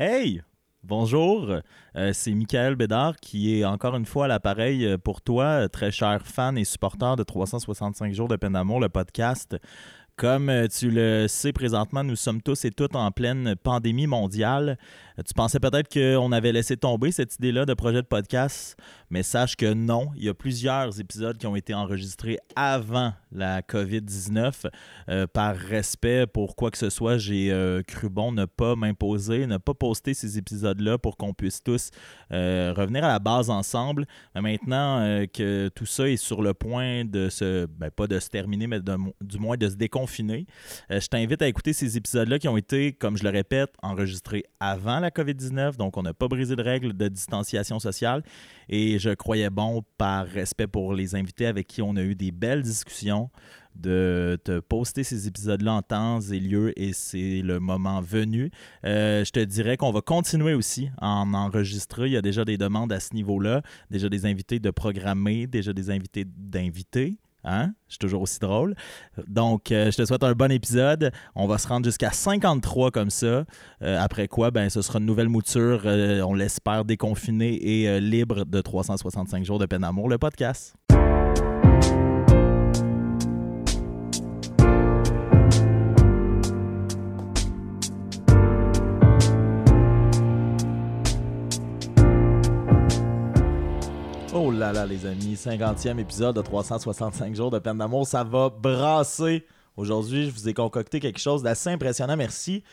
Hey! Bonjour, euh, c'est Michael Bédard qui est encore une fois à l'appareil euh, pour toi, très cher fan et supporter de 365 jours de peine d'amour, le podcast. Comme euh, tu le sais présentement, nous sommes tous et toutes en pleine pandémie mondiale. Tu pensais peut-être qu'on avait laissé tomber cette idée-là de projet de podcast, mais sache que non. Il y a plusieurs épisodes qui ont été enregistrés avant la COVID-19. Euh, par respect pour quoi que ce soit, j'ai euh, cru bon ne pas m'imposer, ne pas poster ces épisodes-là pour qu'on puisse tous euh, revenir à la base ensemble. Maintenant que tout ça est sur le point de se, ben, pas de se terminer, mais du moins de se déconfiner, je t'invite à écouter ces épisodes-là qui ont été, comme je le répète, enregistrés avant la COVID-19. Donc, on n'a pas brisé de règles de distanciation sociale. Et je croyais bon, par respect pour les invités avec qui on a eu des belles discussions, de te poster ces épisodes-là en temps et lieu et c'est le moment venu. Euh, je te dirais qu'on va continuer aussi à en enregistrer. Il y a déjà des demandes à ce niveau-là, déjà des invités de programmer, déjà des invités d'inviter. Hein? Je suis toujours aussi drôle. Donc, euh, je te souhaite un bon épisode. On va se rendre jusqu'à 53 comme ça. Euh, après quoi, ben, ce sera une nouvelle mouture, on l'espère, déconfinée et libre de 365 jours de peine d'amour, le podcast. Oh là là, les amis, 50e épisode de 365 jours de peine d'amour, ça va brasser. Aujourd'hui, je vous ai concocté quelque chose d'assez impressionnant, merci.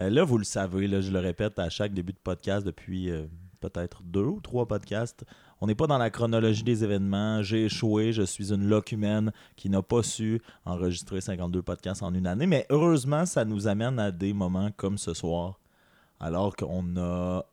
Euh, là, vous le savez, là, je le répète à chaque début de podcast depuis euh, peut-être deux ou trois podcasts. On n'est pas dans la chronologie des événements. J'ai échoué, je suis une loque humaine qui n'a pas su enregistrer 52 podcasts en une année. Mais heureusement, ça nous amène à des moments comme ce soir, alors qu'on a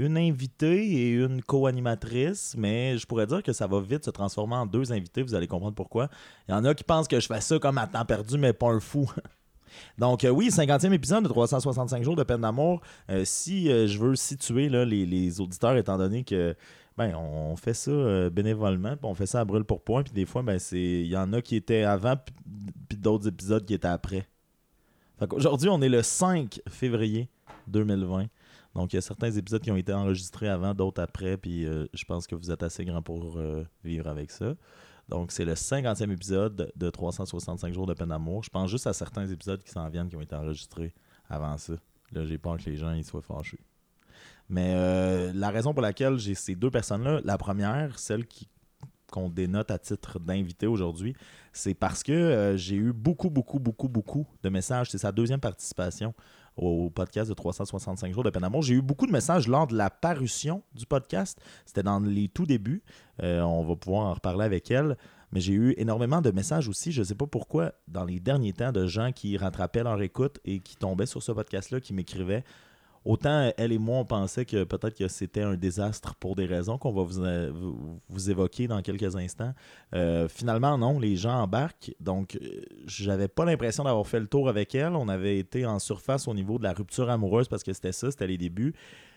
une invitée et une co-animatrice, mais je pourrais dire que ça va vite se transformer en deux invités, vous allez comprendre pourquoi. Il y en a qui pensent que je fais ça comme à temps perdu, mais pas un fou. Donc euh, oui, 50e épisode de 365 jours de peine d'amour. Euh, si euh, je veux situer les, auditeurs, étant donné que ben, on fait ça bénévolement, on fait ça à brûle pour point, puis des fois, ben, il y en a qui étaient avant, puis d'autres épisodes qui étaient après. Aujourd'hui, on est le 5 février 2020. Donc, il y a certains épisodes qui ont été enregistrés avant, d'autres après, puis euh, je pense que vous êtes assez grand pour euh, vivre avec ça. Donc, c'est le 50e épisode de 365 jours de peine d'amour. Je pense juste à certains épisodes qui s'en viennent qui ont été enregistrés avant ça. Là, j'ai peur que les gens ils soient fâchés. Mais euh, la raison pour laquelle j'ai ces deux personnes-là, la première, celle qui qu'on dénote à titre d'invité aujourd'hui, c'est parce que j'ai eu beaucoup, beaucoup, beaucoup, beaucoup de messages. C'est sa deuxième participation au podcast de 365 jours de peine. J'ai eu beaucoup de messages lors de la parution du podcast. C'était dans les tout débuts. Euh, on va pouvoir en reparler avec elle. Mais j'ai eu énormément de messages aussi, je ne sais pas pourquoi, dans les derniers temps, de gens qui rattrapaient leur écoute et qui tombaient sur ce podcast-là, qui m'écrivaient Autant elle et moi, on pensait que peut-être que c'était un désastre pour des raisons qu'on va vous, euh, évoquer dans quelques instants. Euh, finalement, non, les gens embarquent. Donc, euh, j'avais pas l'impression d'avoir fait le tour avec elle. On avait été en surface au niveau de la rupture amoureuse parce que c'était ça, c'était les débuts.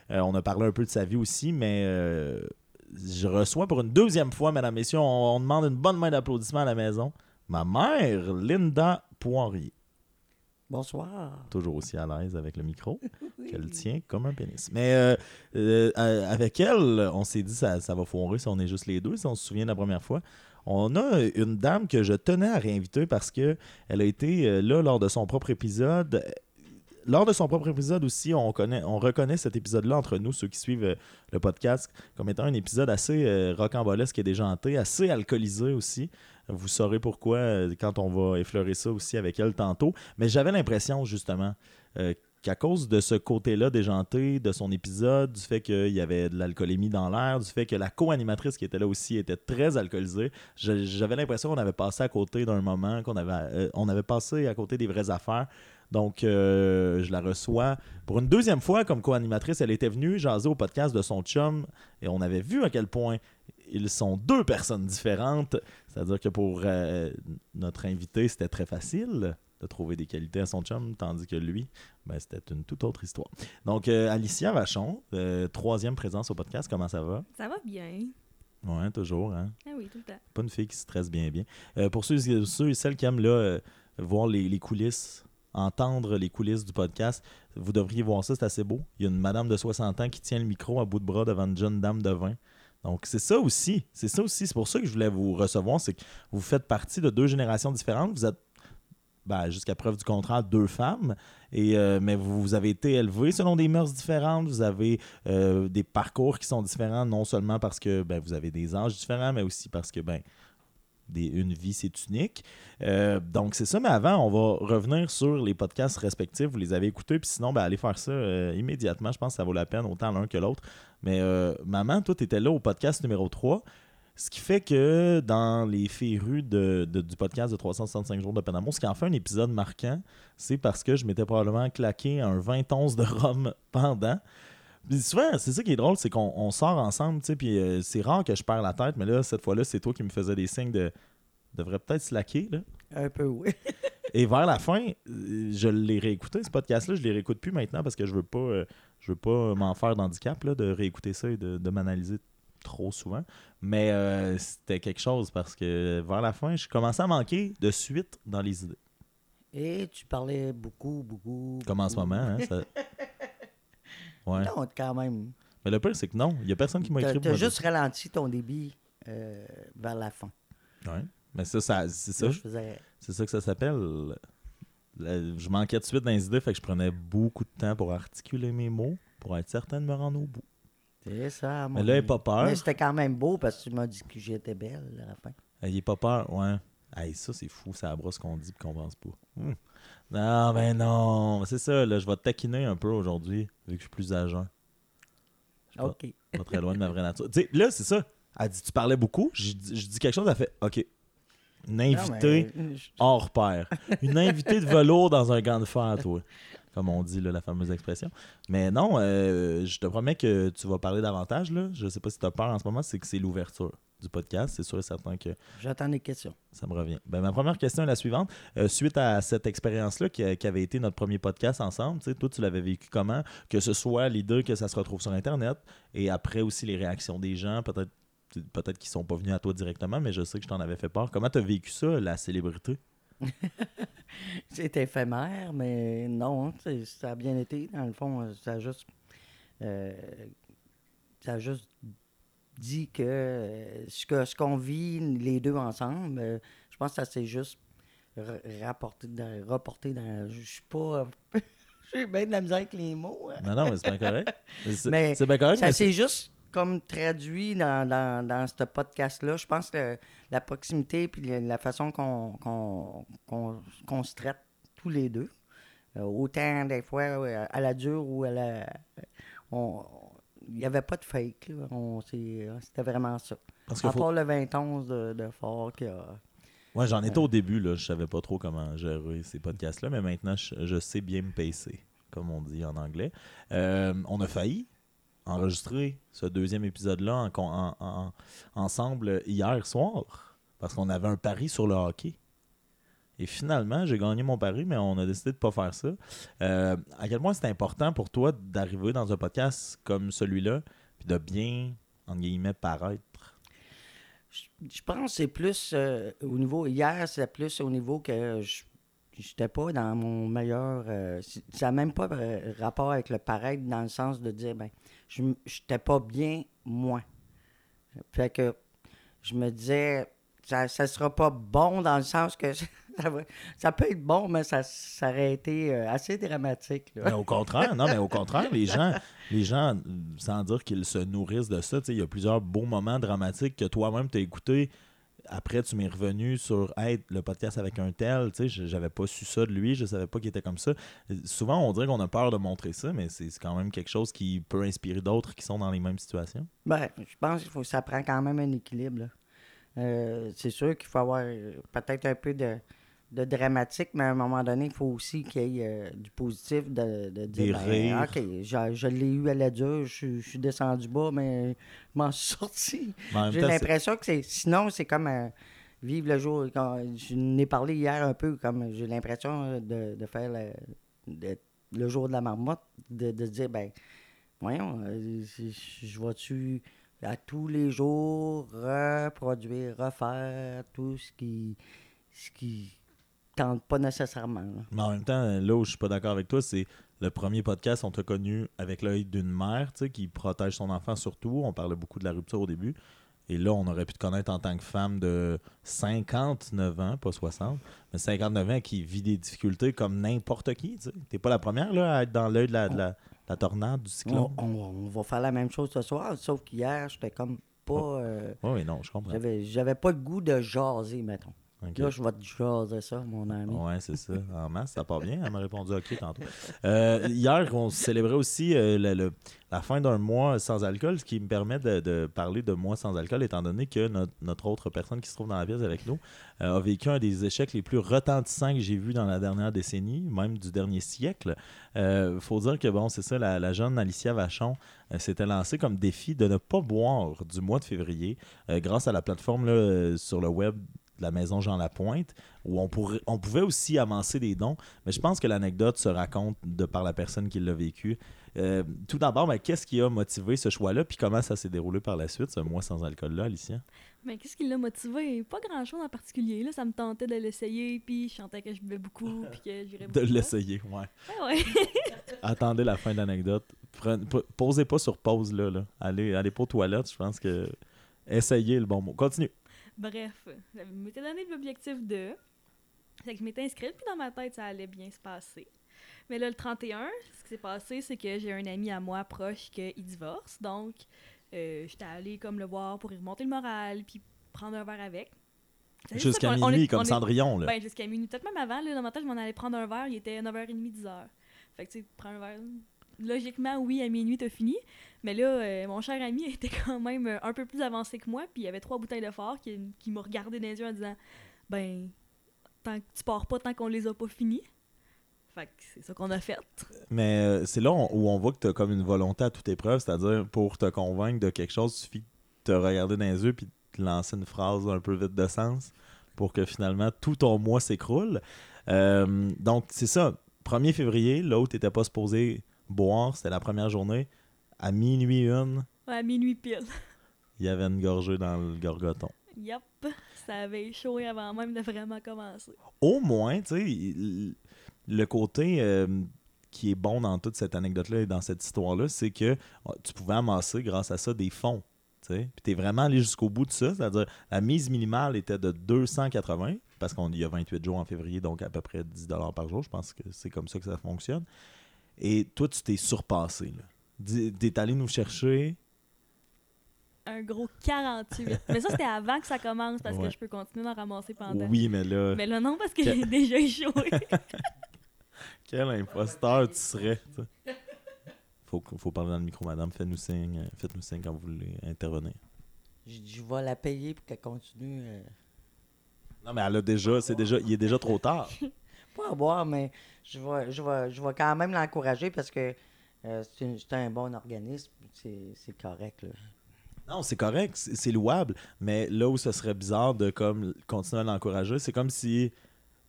on a parlé un peu de sa vie aussi, mais je reçois pour une deuxième fois, mesdames, messieurs, on, on demande une bonne main d'applaudissement à la maison. Ma mère, Linda Poirier. Bonsoir. Toujours aussi à l'aise avec le micro, qu'elle tient comme un pénis. Mais euh, euh, avec elle, on s'est dit ça, ça va foirer si on est juste les deux, si on se souvient de la première fois. On a une dame que je tenais à réinviter parce que elle a été euh, là lors de son propre épisode. Lors de son propre épisode aussi, on, connaît, on reconnaît cet épisode-là entre nous, ceux qui suivent le podcast, comme étant un épisode assez rocambolesque et déjanté, assez alcoolisé aussi. Vous saurez pourquoi euh, quand on va effleurer ça aussi avec elle tantôt. Mais j'avais l'impression justement euh, qu'à cause de ce côté-là déjanté de son épisode, du fait qu'il y avait de l'alcoolémie dans l'air, du fait que la co-animatrice qui était là aussi était très alcoolisée, j'avais l'impression qu'on avait passé à côté d'un moment, qu'on avait, euh, passé à côté des vraies affaires. Donc, je la reçois pour une deuxième fois comme co-animatrice. Elle était venue jaser au podcast de son chum et on avait vu à quel point ils sont deux personnes différentes. C'est-à-dire que pour euh, notre invité, c'était très facile de trouver des qualités à son chum, tandis que lui, ben, c'était une toute autre histoire. Donc, euh, Alicia Vachon, euh, troisième présence au podcast, comment ça va? Ça va bien. Oui, toujours. Hein? Ah oui, tout le temps. Pas une fille qui stresse bien, bien. pour ceux, ceux et celles qui aiment là, voir les, coulisses entendre les coulisses du podcast, vous devriez voir ça, c'est assez beau. Il y a une madame de 60 ans qui tient le micro à bout de bras devant une jeune dame de 20. Donc, c'est ça aussi. C'est ça aussi. C'est pour ça que je voulais vous recevoir. C'est que vous faites partie de deux générations différentes. Vous êtes, ben, jusqu'à preuve du contraire, deux femmes. Et, euh, mais vous, vous avez été élevés selon des mœurs différentes. Vous avez euh, des parcours qui sont différents, non seulement parce que ben, vous avez des âges différents, mais aussi parce que ben, une vie, c'est unique. Euh, donc, c'est ça. Mais avant, on va revenir sur les podcasts respectifs. Vous les avez écoutés. Puis sinon, ben, allez faire ça euh, immédiatement. Je pense que ça vaut la peine, autant l'un que l'autre. Mais euh, maman, toi, tu étais là au podcast numéro 3. Ce qui fait que dans les férus de, du podcast de 365 jours de d'amour, ce qui en fait un épisode marquant, c'est parce que je m'étais probablement claqué un 20 onces de rhum pendant. Puis souvent, c'est ça qui est drôle, c'est qu'on on sort ensemble, tu sais, puis euh, c'est rare que je perds la tête, mais là, cette fois-là, c'est toi qui me faisais des signes de devrait peut-être slacker, là. Un peu, oui. Et vers la fin, euh, je l'ai réécouté, ce podcast-là, je les réécoute plus maintenant parce que je veux pas euh, je veux pas m'en faire d'handicap, là, de réécouter ça et de, de m'analyser trop souvent. Mais euh, c'était quelque chose parce que vers la fin, je commençais à manquer de suite dans les idées. Et tu parlais beaucoup, beaucoup. Comme en ce moment, hein, ça- Ouais. Non, quand même. Mais le pire, c'est que non, il y a personne qui m'a écrit. me dire juste ralenti ton débit euh, vers la fin. Ouais. Mais ça, ça c'est ça, Là, je faisais. c'est ça que ça s'appelle. Le- Je manquais de suite dans les idées, fait que je prenais beaucoup de temps pour articuler mes mots, pour être certain de me rendre au bout. C'est ça, mon Mais là, il pas peur. Mais c'était quand même beau parce que tu m'as dit que j'étais belle à la fin. Euh, Il est pas peur, ouais. Hey, ça, c'est fou, ça brosse qu'on dit et qu'on pense pas. Hum. Non, ben non. C'est ça, là, je vais te taquiner un peu aujourd'hui, vu que je suis plus âgé. Je suis pas- OK. pas très loin de ma vraie nature. Tu sais, là, c'est ça. Elle dit, tu parlais beaucoup. Je dis je dis quelque chose, elle fait, OK. Une Non, invitée mais, hors pair. Une invitée de velours dans un gant de fer, toi. Comme on dit, là, la fameuse expression. Mais non, euh, je te promets que tu vas parler davantage. Là. Je sais pas si tu as peur en ce moment, c'est que c'est l'ouverture du podcast. C'est sûr et certain que J'attends des questions. ça me revient. Ben, ma première question est la suivante. Euh, suite à cette expérience-là qui, avait été notre premier podcast ensemble, toi, tu l'avais vécu comment? Que ce soit l'idée que ça se retrouve sur Internet et après aussi les réactions des gens, peut-être peut-être qu'ils sont pas venus à toi directement, mais je sais que je t'en avais fait part. Comment tu as vécu ça, la célébrité? C'est éphémère, mais non, c'est- ça a bien été. Dans le fond, ça a juste. euh, ça a juste dit que euh, ce que ce qu'on vit les deux ensemble, euh, je pense que ça s'est juste rapporté dans, reporté dans. Je suis pas. J'ai bien de la misère avec les mots. hein. Non, non, mais c'est bien correct. C'est Mais c'est bien correct, Ça s'est juste comme traduit dans, dans, dans ce podcast-là. Je pense que la proximité puis la, façon qu'on se traite tous les deux, euh, autant des fois euh, à la dure ou à la. on- Il n'y avait pas de fake. C'était vraiment ça. parce que À faut- part le 21 de, de fort qui a. Ouais, j'en étais au début, là. Je savais pas trop comment gérer ces podcasts-là, mais maintenant, je, je sais bien me pacer, comme on dit en anglais. Euh, on a failli enregistrer ce deuxième épisode-là en, en- en- ensemble hier soir, parce qu'on avait un pari sur le hockey. Et finalement, j'ai gagné mon pari, mais on a décidé de pas faire ça. Euh, à quel point c'est important pour toi d'arriver dans un podcast comme celui-là, puis de bien, entre guillemets, paraître? Je, pense que c'est plus euh, au niveau. Hier, c'est plus au niveau que je n'étais pas dans mon meilleur. euh, ça n'a même pas rapport avec le paraître dans le sens de dire, ben, je n'étais pas bien, moi. Fait que je me disais, ça ne sera pas bon dans le sens que ça, peut être bon, mais ça, ça aurait été euh, assez dramatique. Mais au contraire, non, mais au contraire, les gens, les gens, sans dire qu'ils se nourrissent de ça, il y a plusieurs beaux moments dramatiques que toi-même t'as écouté. Après, tu m'es revenu sur hey, le podcast avec un tel, tu sais, j'avais pas su ça de lui, je savais pas qu'il était comme ça. Souvent, on dirait qu'on a peur de montrer ça, mais c'est quand même quelque chose qui peut inspirer d'autres qui sont dans les mêmes situations. Ben, je pense que ça prend quand même un équilibre. Euh, c'est sûr qu'il faut avoir euh, peut-être un peu de, de dramatique, mais à un moment donné, il faut aussi qu'il y ait euh, du positif, de, de Des dire ben. OK, je, je l'ai eu à la dure, je, suis- je suis descendu bas, mais je m'en suis sorti. J'ai l'impression que c'est. Sinon, c'est comme euh, vivre le jour. Quand, je n'ai parlé hier un peu, comme j'ai l'impression euh, de, de faire le, de- le jour de la marmotte, de, de dire, ben, voyons, je, je vais-tu à tous les jours reproduire, refaire tout ce qui. Ce qui tente pas nécessairement. là. Mais en même temps, là où je suis pas d'accord avec toi, c'est le premier podcast, on t'a connu avec l'œil d'une mère, tu sais, qui protège son enfant surtout. On parlait beaucoup de la rupture au début. Et là, on aurait pu te connaître en tant que femme de 59 ans, pas 60, mais 59 ans qui vit des difficultés comme n'importe qui. Tu n'es pas la première là, à être dans l'œil de la, de la- de la tornade, du cyclone. On, on- on va faire la même chose ce soir, sauf qu'hier, j'étais comme pas. euh, Oui, non, je comprends. j'avais, j'avais pas le goût de jaser, mettons. Ok. Là, je vais te jaser ça, mon ami. Ouais, c'est ça. En masse, ça part bien. Elle m'a répondu OK tantôt. Euh, hier, on célébrait aussi euh, le- le- la fin d'un mois sans alcool, ce qui me permet de, de parler de mois sans alcool, étant donné que notre, notre autre personne qui se trouve dans la pièce avec nous euh, a vécu un des échecs les plus retentissants que j'ai vus dans la dernière décennie, même du dernier siècle. Il faut dire que, bon, c'est ça, la, la jeune Alicia Vachon s'était lancée comme défi de ne pas boire du mois de février grâce à la plateforme là, sur le web la maison Jean Lapointe, où on, pourrait, on pouvait aussi avancer des dons. Mais je pense que l'anecdote se raconte de par la personne qui l'a vécu. Euh, tout d'abord, ben, qu'est-ce qui a motivé ce choix-là, puis comment ça s'est déroulé par la suite, ce mois sans alcool-là, Alicia? Mais qu'est-ce qui l'a motivé? Pas grand-chose en particulier. Là, ça me tentait de l'essayer, puis je sentais que je buvais beaucoup, puis que j'irais De l'essayer, ouais. Ouais. Attendez la fin de l'anecdote. Posez pas sur pause, là. là. Allez, allez pas aux toilettes, je pense que... Essayez le bon mot. Continue. Bref, je m'étais donné l'objectif de. Fait que je m'étais inscrite, puis dans ma tête, ça allait bien se passer. Mais là, le 31, ce qui s'est passé, c'est que j'ai un ami à moi proche qui divorce. Donc, euh, j'étais allée comme le voir pour y remonter le moral, puis prendre un verre avec. C'est Jusqu'à on minuit, est- comme on est- Cendrillon, là. Ben, jusqu'à minuit. Peut-être même avant, là, dans ma tête, je m'en allais prendre un verre, il était 9h30, 10h. Fait que, tu sais, prends un verre. Logiquement, oui, à minuit, t'as fini. Mais là, euh, mon cher ami était quand même euh, un peu plus avancé que moi, puis il y avait trois bouteilles de fort qui, qui m'ont regardé dans les yeux en disant Ben, tant que tu pars pas tant qu'on les a pas finis. Fait que c'est ça qu'on a fait. Mais euh, c'est là où on voit que tu as comme une volonté à toute épreuve, c'est-à-dire pour te convaincre de quelque chose, il suffit de te regarder dans les yeux puis de lancer une phrase un peu vide de sens pour que finalement tout ton mois s'écroule. Donc, c'est ça. 1er février, l'autre n'était pas supposé boire, c'était la première journée. À minuit une, Ouais, à minuit pile. il y avait une gorgée dans le gorgoton. Yup. Ça avait échoué avant même de vraiment commencer. au moins, tu sais, le côté euh, qui est bon dans toute cette anecdote-là et dans cette histoire-là, c'est que oh, tu pouvais amasser grâce à ça des fonds. tu sais. Puis tu es vraiment allé jusqu'au bout de ça. C'est-à-dire, la mise minimale était de 280, parce qu'il y a 28 jours en février, donc à peu près 10 par jour. Je pense que c'est comme ça que ça fonctionne. Et toi, tu t'es surpassé. là. T'es allé nous chercher. Un gros 48. Mais ça, c'était avant que ça commence parce Ouais. que je peux continuer d'en ramasser pendant. Oui, mais là, Mais là, non, parce que j'ai déjà échoué. quel imposteur tu serais. Faut, faut parler dans le micro, madame. Faites-nous signe, euh, faites-nous signe quand vous voulez intervenir. Je, je vais la payer pour qu'elle continue. euh, Non, mais elle a déjà, c'est déjà, il est déjà trop tard. pas à boire, mais je vais, je vais, je vais quand même l'encourager parce que euh, c'est un bon organisme. C'est correct. Là. Non, c'est correct, c'est louable, mais là où ce serait bizarre de comme continuer à l'encourager, c'est comme si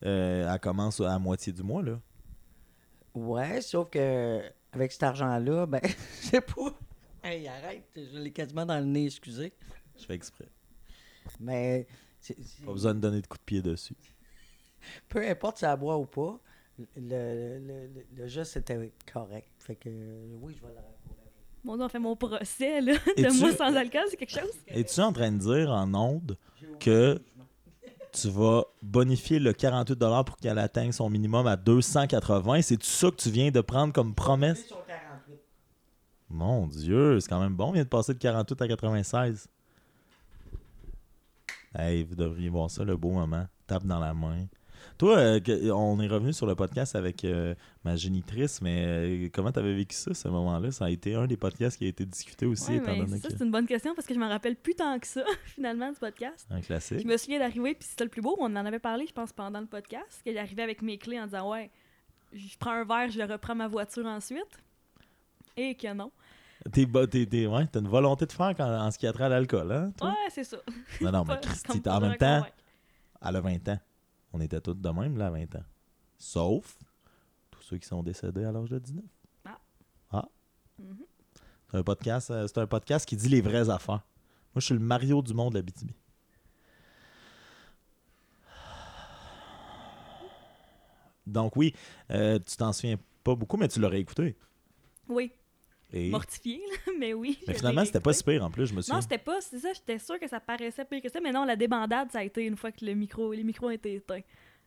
euh, elle commence à moitié du mois là. Ouais, sauf que avec cet argent-là, ben, je sais pas. Hey, arrête, je l'ai quasiment dans le nez, excusez. Je fais exprès. Mais Pas besoin de donner de coups de pied dessus. peu importe si ça boit ou pas, le, le, le, le geste était correct. Fait que euh, oui, je vais l'encourager. Mon Dieu, on fait mon procès, là. Et De tu- moi sans alcool, c'est quelque chose? Es-tu en train de dire en onde que tu vas bonifier le 48 pour qu'elle atteigne son minimum à 280 C'est ça que tu viens de prendre comme promesse? Mon Dieu, c'est quand même bon, on vient de passer de 48 à 96. Hey, vous devriez voir ça, le beau moment. Tape dans la main. Toi, euh, on est revenu sur le podcast avec euh, ma génitrice, mais euh, comment t'avais vécu ça, ce moment-là? Ça a été un des podcasts qui a été discuté aussi, Ouais, étant donné ça, que c'est une bonne question parce que je m'en rappelle plus tant que ça, finalement, du podcast. un classique. Je me souviens d'arriver, puis c'était le plus beau. On en avait parlé, je pense, pendant le podcast, que j'arrivais avec mes clés en disant Ouais, je prends un verre, je reprends ma voiture ensuite. Et que non. T'es, t'es- t'es- ouais, t'as une volonté de faire en ce qui a trait à l'alcool, hein? toi? Ouais, c'est ça. Non, non, mais Christy, en même temps, reconvaincre. elle a 20 ans. On était tous de même, là, à 20 ans. Sauf tous ceux qui sont décédés à l'âge de 19. Ah. Ah. Mhm. C'est un podcast, euh, c'est un podcast qui dit les vraies affaires. Moi, je suis le Mario du monde de la BTB. donc oui, euh, tu t'en souviens pas beaucoup, mais tu l'aurais écouté. Oui, Et... mortifié, là, mais oui. Mais finalement, c'était pas si pire en plus, je me Non, souviens. c'était pas, c'est ça, j'étais sûre que ça paraissait pire que ça, mais non, la débandade, ça a été une fois que le micro, les micros ont été éteints.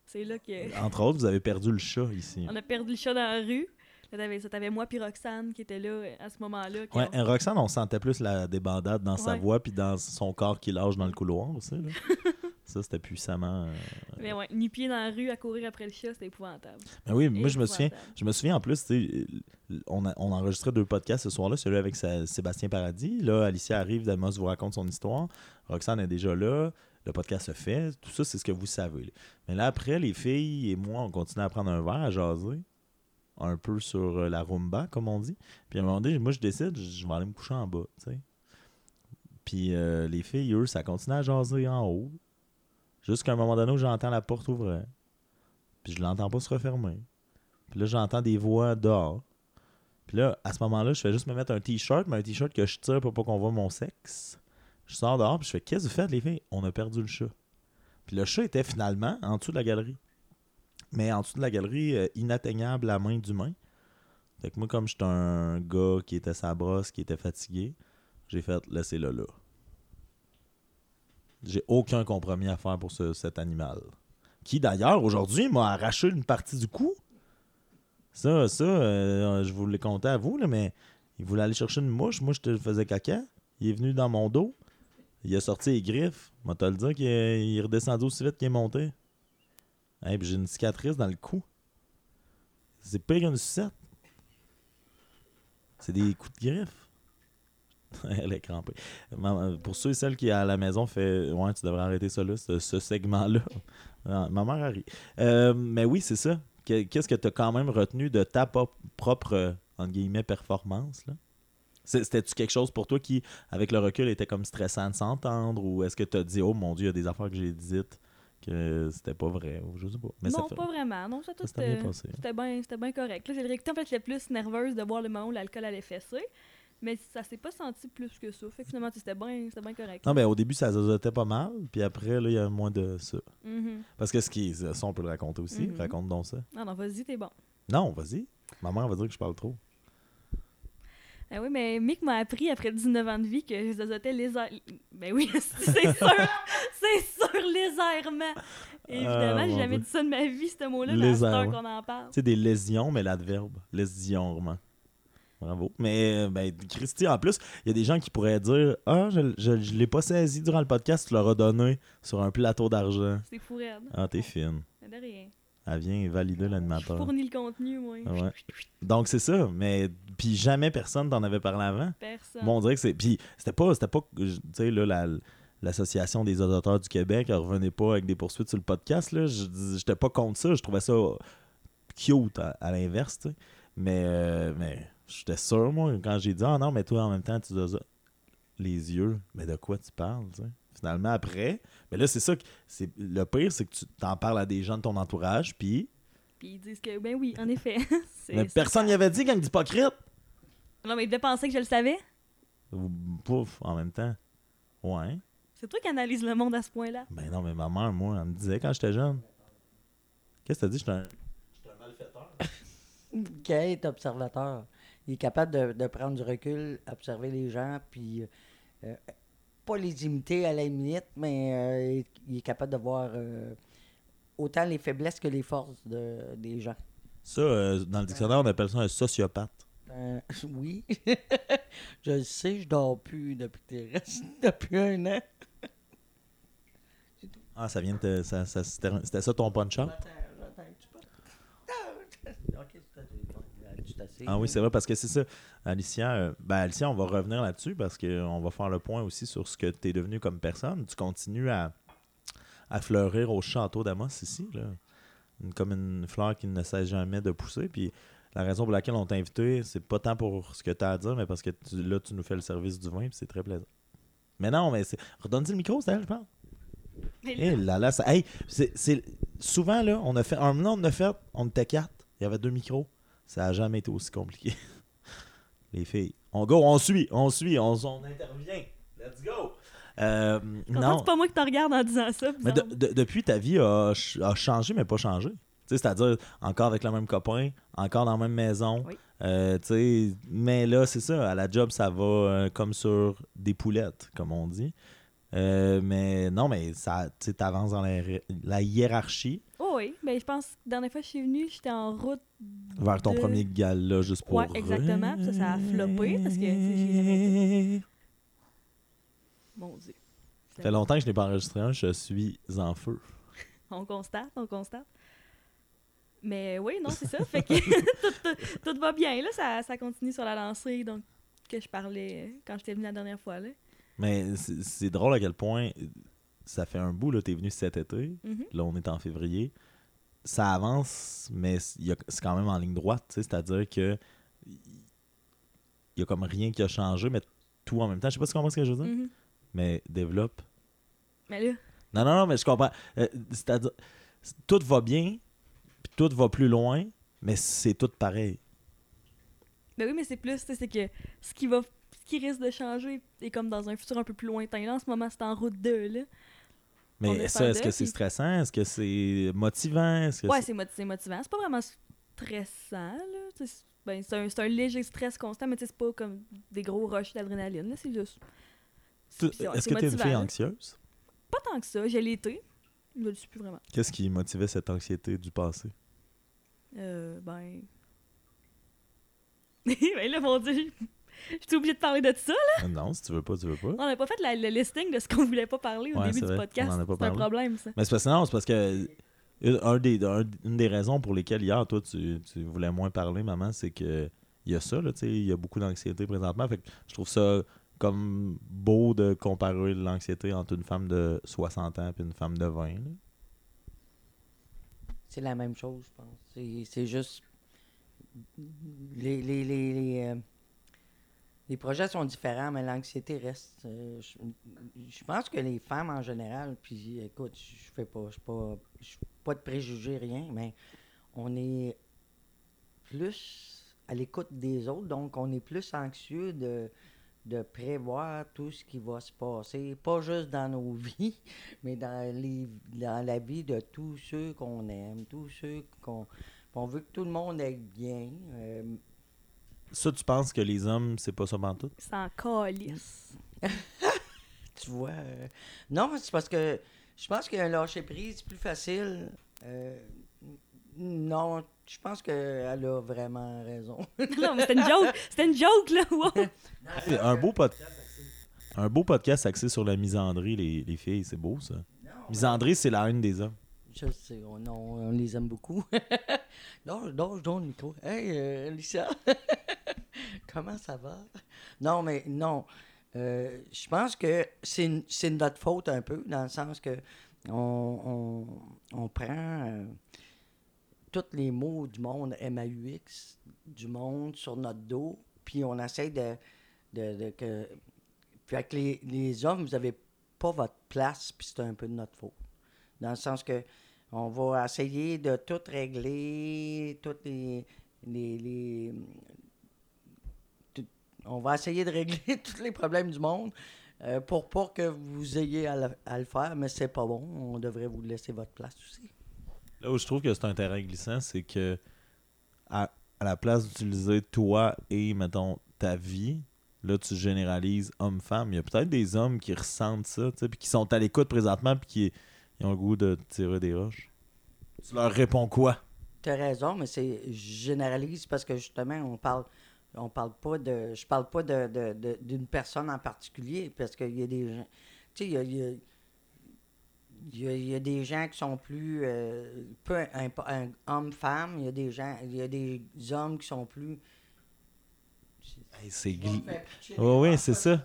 C'est là que Entre autres, vous avez perdu le chat ici. on a perdu le chat dans la rue. Ça, t'avais moi puis Roxane qui était là euh, à ce moment-là. Ouais, euh, Roxane, on sentait plus la débandade dans sa voix puis dans son corps qui lâche dans le couloir aussi. là. ça, c'était puissamment. euh, Mais ouais, ni pied dans la rue à courir après le chat, c'était épouvantable. Mais oui, moi, je me souviens, je me souviens en plus, tu sais, on, a, on enregistrait deux podcasts ce soir-là, celui avec sa- Sébastien Paradis. Là, Alicia arrive, Damas vous raconte son histoire. Roxane est déjà là. Le podcast se fait. Tout ça, c'est ce que vous savez. là. Mais là, après, les filles et moi, on continue à prendre un verre, à jaser. Un peu sur euh, la rumba, comme on dit. Puis à un moment donné, moi, je décide, je je vais aller me coucher en bas, tu sais. Puis euh, les filles, eux, ça continue à jaser en haut. Jusqu'à un moment donné où j'entends la porte ouvrir. Puis je l'entends pas se refermer. Puis là, j'entends des voix dehors. Puis là, à ce moment-là, je fais juste me mettre un t-shirt, mais un t-shirt que je tire pour pas qu'on voit mon sexe. Je sors dehors, puis je fais Qu'est-ce que vous faites, les filles? On a perdu le chat. Puis le chat était finalement en dessous de la galerie. Mais en dessous de la galerie, euh, inatteignable à main d'humain. Fait que moi, comme j'étais un gars qui était sa brosse, qui était fatigué, j'ai fait Laissez-le là. J'ai aucun compromis à faire pour ce- cet animal. Qui d'ailleurs, aujourd'hui, m'a arraché une partie du cou. Ça, ça, euh, je vous l'ai compté à vous, là, mais il voulait aller chercher une mouche. Moi, je te faisais caca. Il est venu dans mon dos. Il a sorti les griffes. Moi, te le dire qu'il est, redescendu aussi vite qu'il est monté. Hey, puis j'ai une cicatrice dans le cou. C'est pire qu'une sucette. C'est des coups de griffe. Elle est crampée. Pour ceux et celles qui à la maison fait Ouais, tu devrais arrêter ça là, ce, ce segment-là. Ma mère a ri. Euh, mais oui, c'est ça. Que- Qu'est-ce que tu as quand même retenu de ta propre, euh, entre guillemets, performance? là? C'était-tu quelque chose pour toi qui, avec le recul, était comme stressant de s'entendre? Ou est-ce que tu as dit, oh mon Dieu, il y a des affaires que j'ai dites que c'était pas vrai? Ou je sais pas. Mais ça non, fait- pas vraiment. Non, ça, tout, euh, passé. C'était bien c'était bien correct. Là, j'ai réécouté, en fait, j'étais plus nerveuse de voir le moment où l'alcool allait fesser. Mais ça s'est pas senti plus que ça. Fait que finalement, c'était bien correct. Non, mais au début, ça zozotait pas mal. Puis après, là, il y a moins de ça. Mhm. Parce que ce qui est, ça, on peut le raconter aussi. Mhm. Raconte donc ça. Non, non, vas-y, t'es bon. Non, vas-y. Ma mère va dire que je parle trop. Ah oui, mais Mick m'a appris après 19 ans de vie que je zozotais lézard... Ben oui, c'est sûr! c'est sûr, légèrement! Évidemment, Ah, j'ai jamais Dieu. dit ça de ma vie, ce mot-là, mais qu'on en parle. Sais, des lésions, mais l'adverbe. Lésionnement. Bravo. Mais, euh, ben, Christy, en plus, il y a des gens qui pourraient dire Ah, je, je, je l'ai pas saisi durant le podcast, tu l'auras donné sur un plateau d'argent. C'est fou raide. Ah, t'es fine. De rien. Elle vient valider Je l'animateur. fournis le contenu, moi. Ouais. Donc, c'est ça. Mais, puis jamais personne t'en avait parlé avant. Personne. Bon, on dirait que c'est. Puis c'était pas. C'était pas. Tu sais, là, la- l'Association des auditeurs du Québec, elle revenait pas avec des poursuites sur le podcast. Là. Je J'étais pas contre ça. Je trouvais ça cute à, à l'inverse. Mais, euh, mais j'étais sûr, moi, quand j'ai dit Ah non, mais toi, en même temps, tu dois. Les yeux. Mais de quoi tu parles, tu sais? Finalement, après. Mais là, c'est ça. que- c'est Le pire, c'est que tu t'en parles à des gens de ton entourage, puis. Puis ils disent que, ben oui, en effet. Mais personne n'y avait dit quand dit hypocrite. Non, mais ils devaient penser que je le savais. Ou, Pouf, en même temps. Ouais. C'est toi qui analyse le monde à ce point-là. Ben non, mais ma mère, moi, elle me disait quand j'étais jeune. Qu'est-ce que t'as dit? J'étais un... j'étais un malfaiteur. Gay est observateur? Il est capable de, de prendre du recul, observer les gens, puis euh, pas les imiter à la limite, mais euh, il est capable de voir euh, autant les faiblesses que les forces de, des gens. Ça, euh, dans le dictionnaire, on appelle ça un sociopathe. Euh, oui. je le sais, je dors plus depuis, que depuis un an. Ah, ça vient de... te- ça, ça- c'était c'était ça ton punch-out? Attends, attends, tu peux- Non, ok, c'est assez. Ah oui, c'est vrai, parce que c'est ça. Alicia, euh, ben Alicia, on va revenir là-dessus parce qu'on va faire le point aussi sur ce que tu es devenu comme personne. Tu continues à, à fleurir au château d'Amos ici, là. Une- comme une fleur qui ne cesse jamais de pousser. Puis la raison pour laquelle on t'a invité, c'est pas tant pour ce que tu as à dire, mais parce que tu- là, tu nous fais le service du vin, puis c'est très plaisant. Mais non, mais c'est. Redonne-y le micro, c'est elle, je pense. Mais Eh là là, ça. Hey, c'est, c'est- souvent là, on a fait un an, on a fait, on était quatre, il y avait deux micros. Ça a jamais été aussi compliqué. Les filles, on go, on suit, on suit, on, on intervient. Let's go. Euh, non, c'est pas moi qui te regarde en disant ça. mais de- bizarre. de- depuis ta vie a, ch- a changé, mais pas changé. c'est-à-dire encore avec le même copain, encore dans la même maison. Oui. Euh, mais là, c'est ça, à la job, ça va euh, comme sur des poulettes, comme on dit. Euh, mais non, mais ça, tu avances dans la, hi- la hiérarchie oui, ben je pense que la dernière fois que je suis venue, j'étais en route. vers ton de- premier gala, juste pour. Ouais, exactement. Puis ça, ça a floppé, parce que, j'ai Mon Dieu. Ça fait longtemps que je n'ai pas enregistré un, je suis en feu. On constate, on constate. Mais oui, non, c'est ça. Fait que tout, tout- tout va bien, là. Ça, ça continue sur la lancée, donc, que je parlais quand j'étais venue la dernière fois, là. Mais c'est drôle à quel point ça fait un bout, là, t'es venu cet été. Mhm. Là, on est en février. Ça avance, mais c'est quand même en ligne droite, c'est-à-dire que il y a comme rien qui a changé, mais tout en même temps. Je sais pas si tu comprends ce que je veux dire, Mhm. mais développe. Mais là, Non, non, non, mais je comprends. Euh, c'est-à-dire, tout va bien, puis tout va plus loin, mais c'est tout pareil. ben oui, mais c'est plus, c'est que ce qui va, ce qui risque de changer est comme dans un futur un peu plus lointain. Là, en ce moment, c'est en route 2, là. Mais est ça, est-ce que c'est stressant? Est-ce que c'est motivant? Est-ce que Ouais, c'est- c'est moti- c'est motivant. C'est pas vraiment stressant, là. C'est ben, c'est un, un léger stress constant, mais c'est pas comme des gros rushs d'adrénaline, là. C'est juste. Est-ce que tu es une fille anxieuse? Pas tant que ça. Je l'ai été. Je le suis plus vraiment. Qu'est-ce qui motivait cette anxiété du passé? Euh, ben. ben là, mon Dieu, je suis obligée de parler de ça. là. Ah non, si tu veux pas, tu veux pas. On n'a pas fait la- le listing de ce qu'on voulait pas parler au Ouais, début du vrai, podcast. on en a pas C'est un problème, ça. Mais c'est parce que non, c'est parce que une, un des, un- une des raisons pour lesquelles hier, toi, tu, tu voulais moins parler, maman, c'est que il y a ça, là, tu sais, il y a beaucoup d'anxiété présentement. Fait que je trouve ça comme beau de comparer l'anxiété entre une femme de 60 ans et une femme de 20. là. C'est la même chose, je pense. C'est, c'est juste. Les, les, les, les, euh, les projets sont différents, mais l'anxiété reste. Euh, je, pense que les femmes en général, puis écoute, je fais pas, je pas, je pas de préjugés, rien, mais on est plus à l'écoute des autres, donc on est plus anxieux de, de prévoir tout ce qui va se passer, pas juste dans nos vies, mais dans, les, dans la vie de tous ceux qu'on aime, tous ceux qu'on on veut que tout le monde aille bien. euh, Ça, tu penses que les hommes, c'est pas ça tout? C'est en calice. tu vois. euh, non, c'est parce que je pense qu'un lâcher prise plus facile. euh, non, je pense qu'elle a vraiment raison. non, mais c'était une joke. C'était une joke, là. Wow. Un beau podcast. Un beau podcast axé sur la misandrie, les, les filles, c'est beau ça. Misandrie, c'est la haine des hommes. Je sais, on, on- on les aime beaucoup. non, non, je donne le micro. Hey, euh, Alicia, comment ça va? Non, mais non. Euh, je pense que c'est c'est notre faute un peu, dans le sens que on, on, on prend euh, tous les mots du monde MAUX, du monde sur notre dos, puis on essaie de, de, que. Fait que les, les hommes, vous n'avez pas votre place, puis c'est un peu de notre faute. Dans le sens que on va essayer de tout régler, toutes les. les, on va essayer de régler tous les problèmes du monde euh, pour pas que vous ayez à, le- à le faire, mais c'est pas bon. On devrait vous laisser votre place aussi. Là où je trouve que c'est un terrain glissant, c'est que à, à la place d'utiliser toi et, mettons, ta vie, là, tu généralises homme-femme. Il y a peut-être des hommes qui ressentent ça, tu sais, puis qui sont à l'écoute présentement, puis qui ils ont le goût de tirer des roches. Tu leur réponds quoi? Tu as raison, mais c'est je généralise parce que justement, on parle on parle pas de. Je parle pas de, de- de- d'une personne en particulier parce qu'il y a des gens. Tu sais, il y a, il y a- il y a- il y a des gens qui sont plus euh, peu un, un homme-femme, il y a des gens, il y a des hommes qui sont plus. Hey, c'est gli... Oh, oui, c'est ça.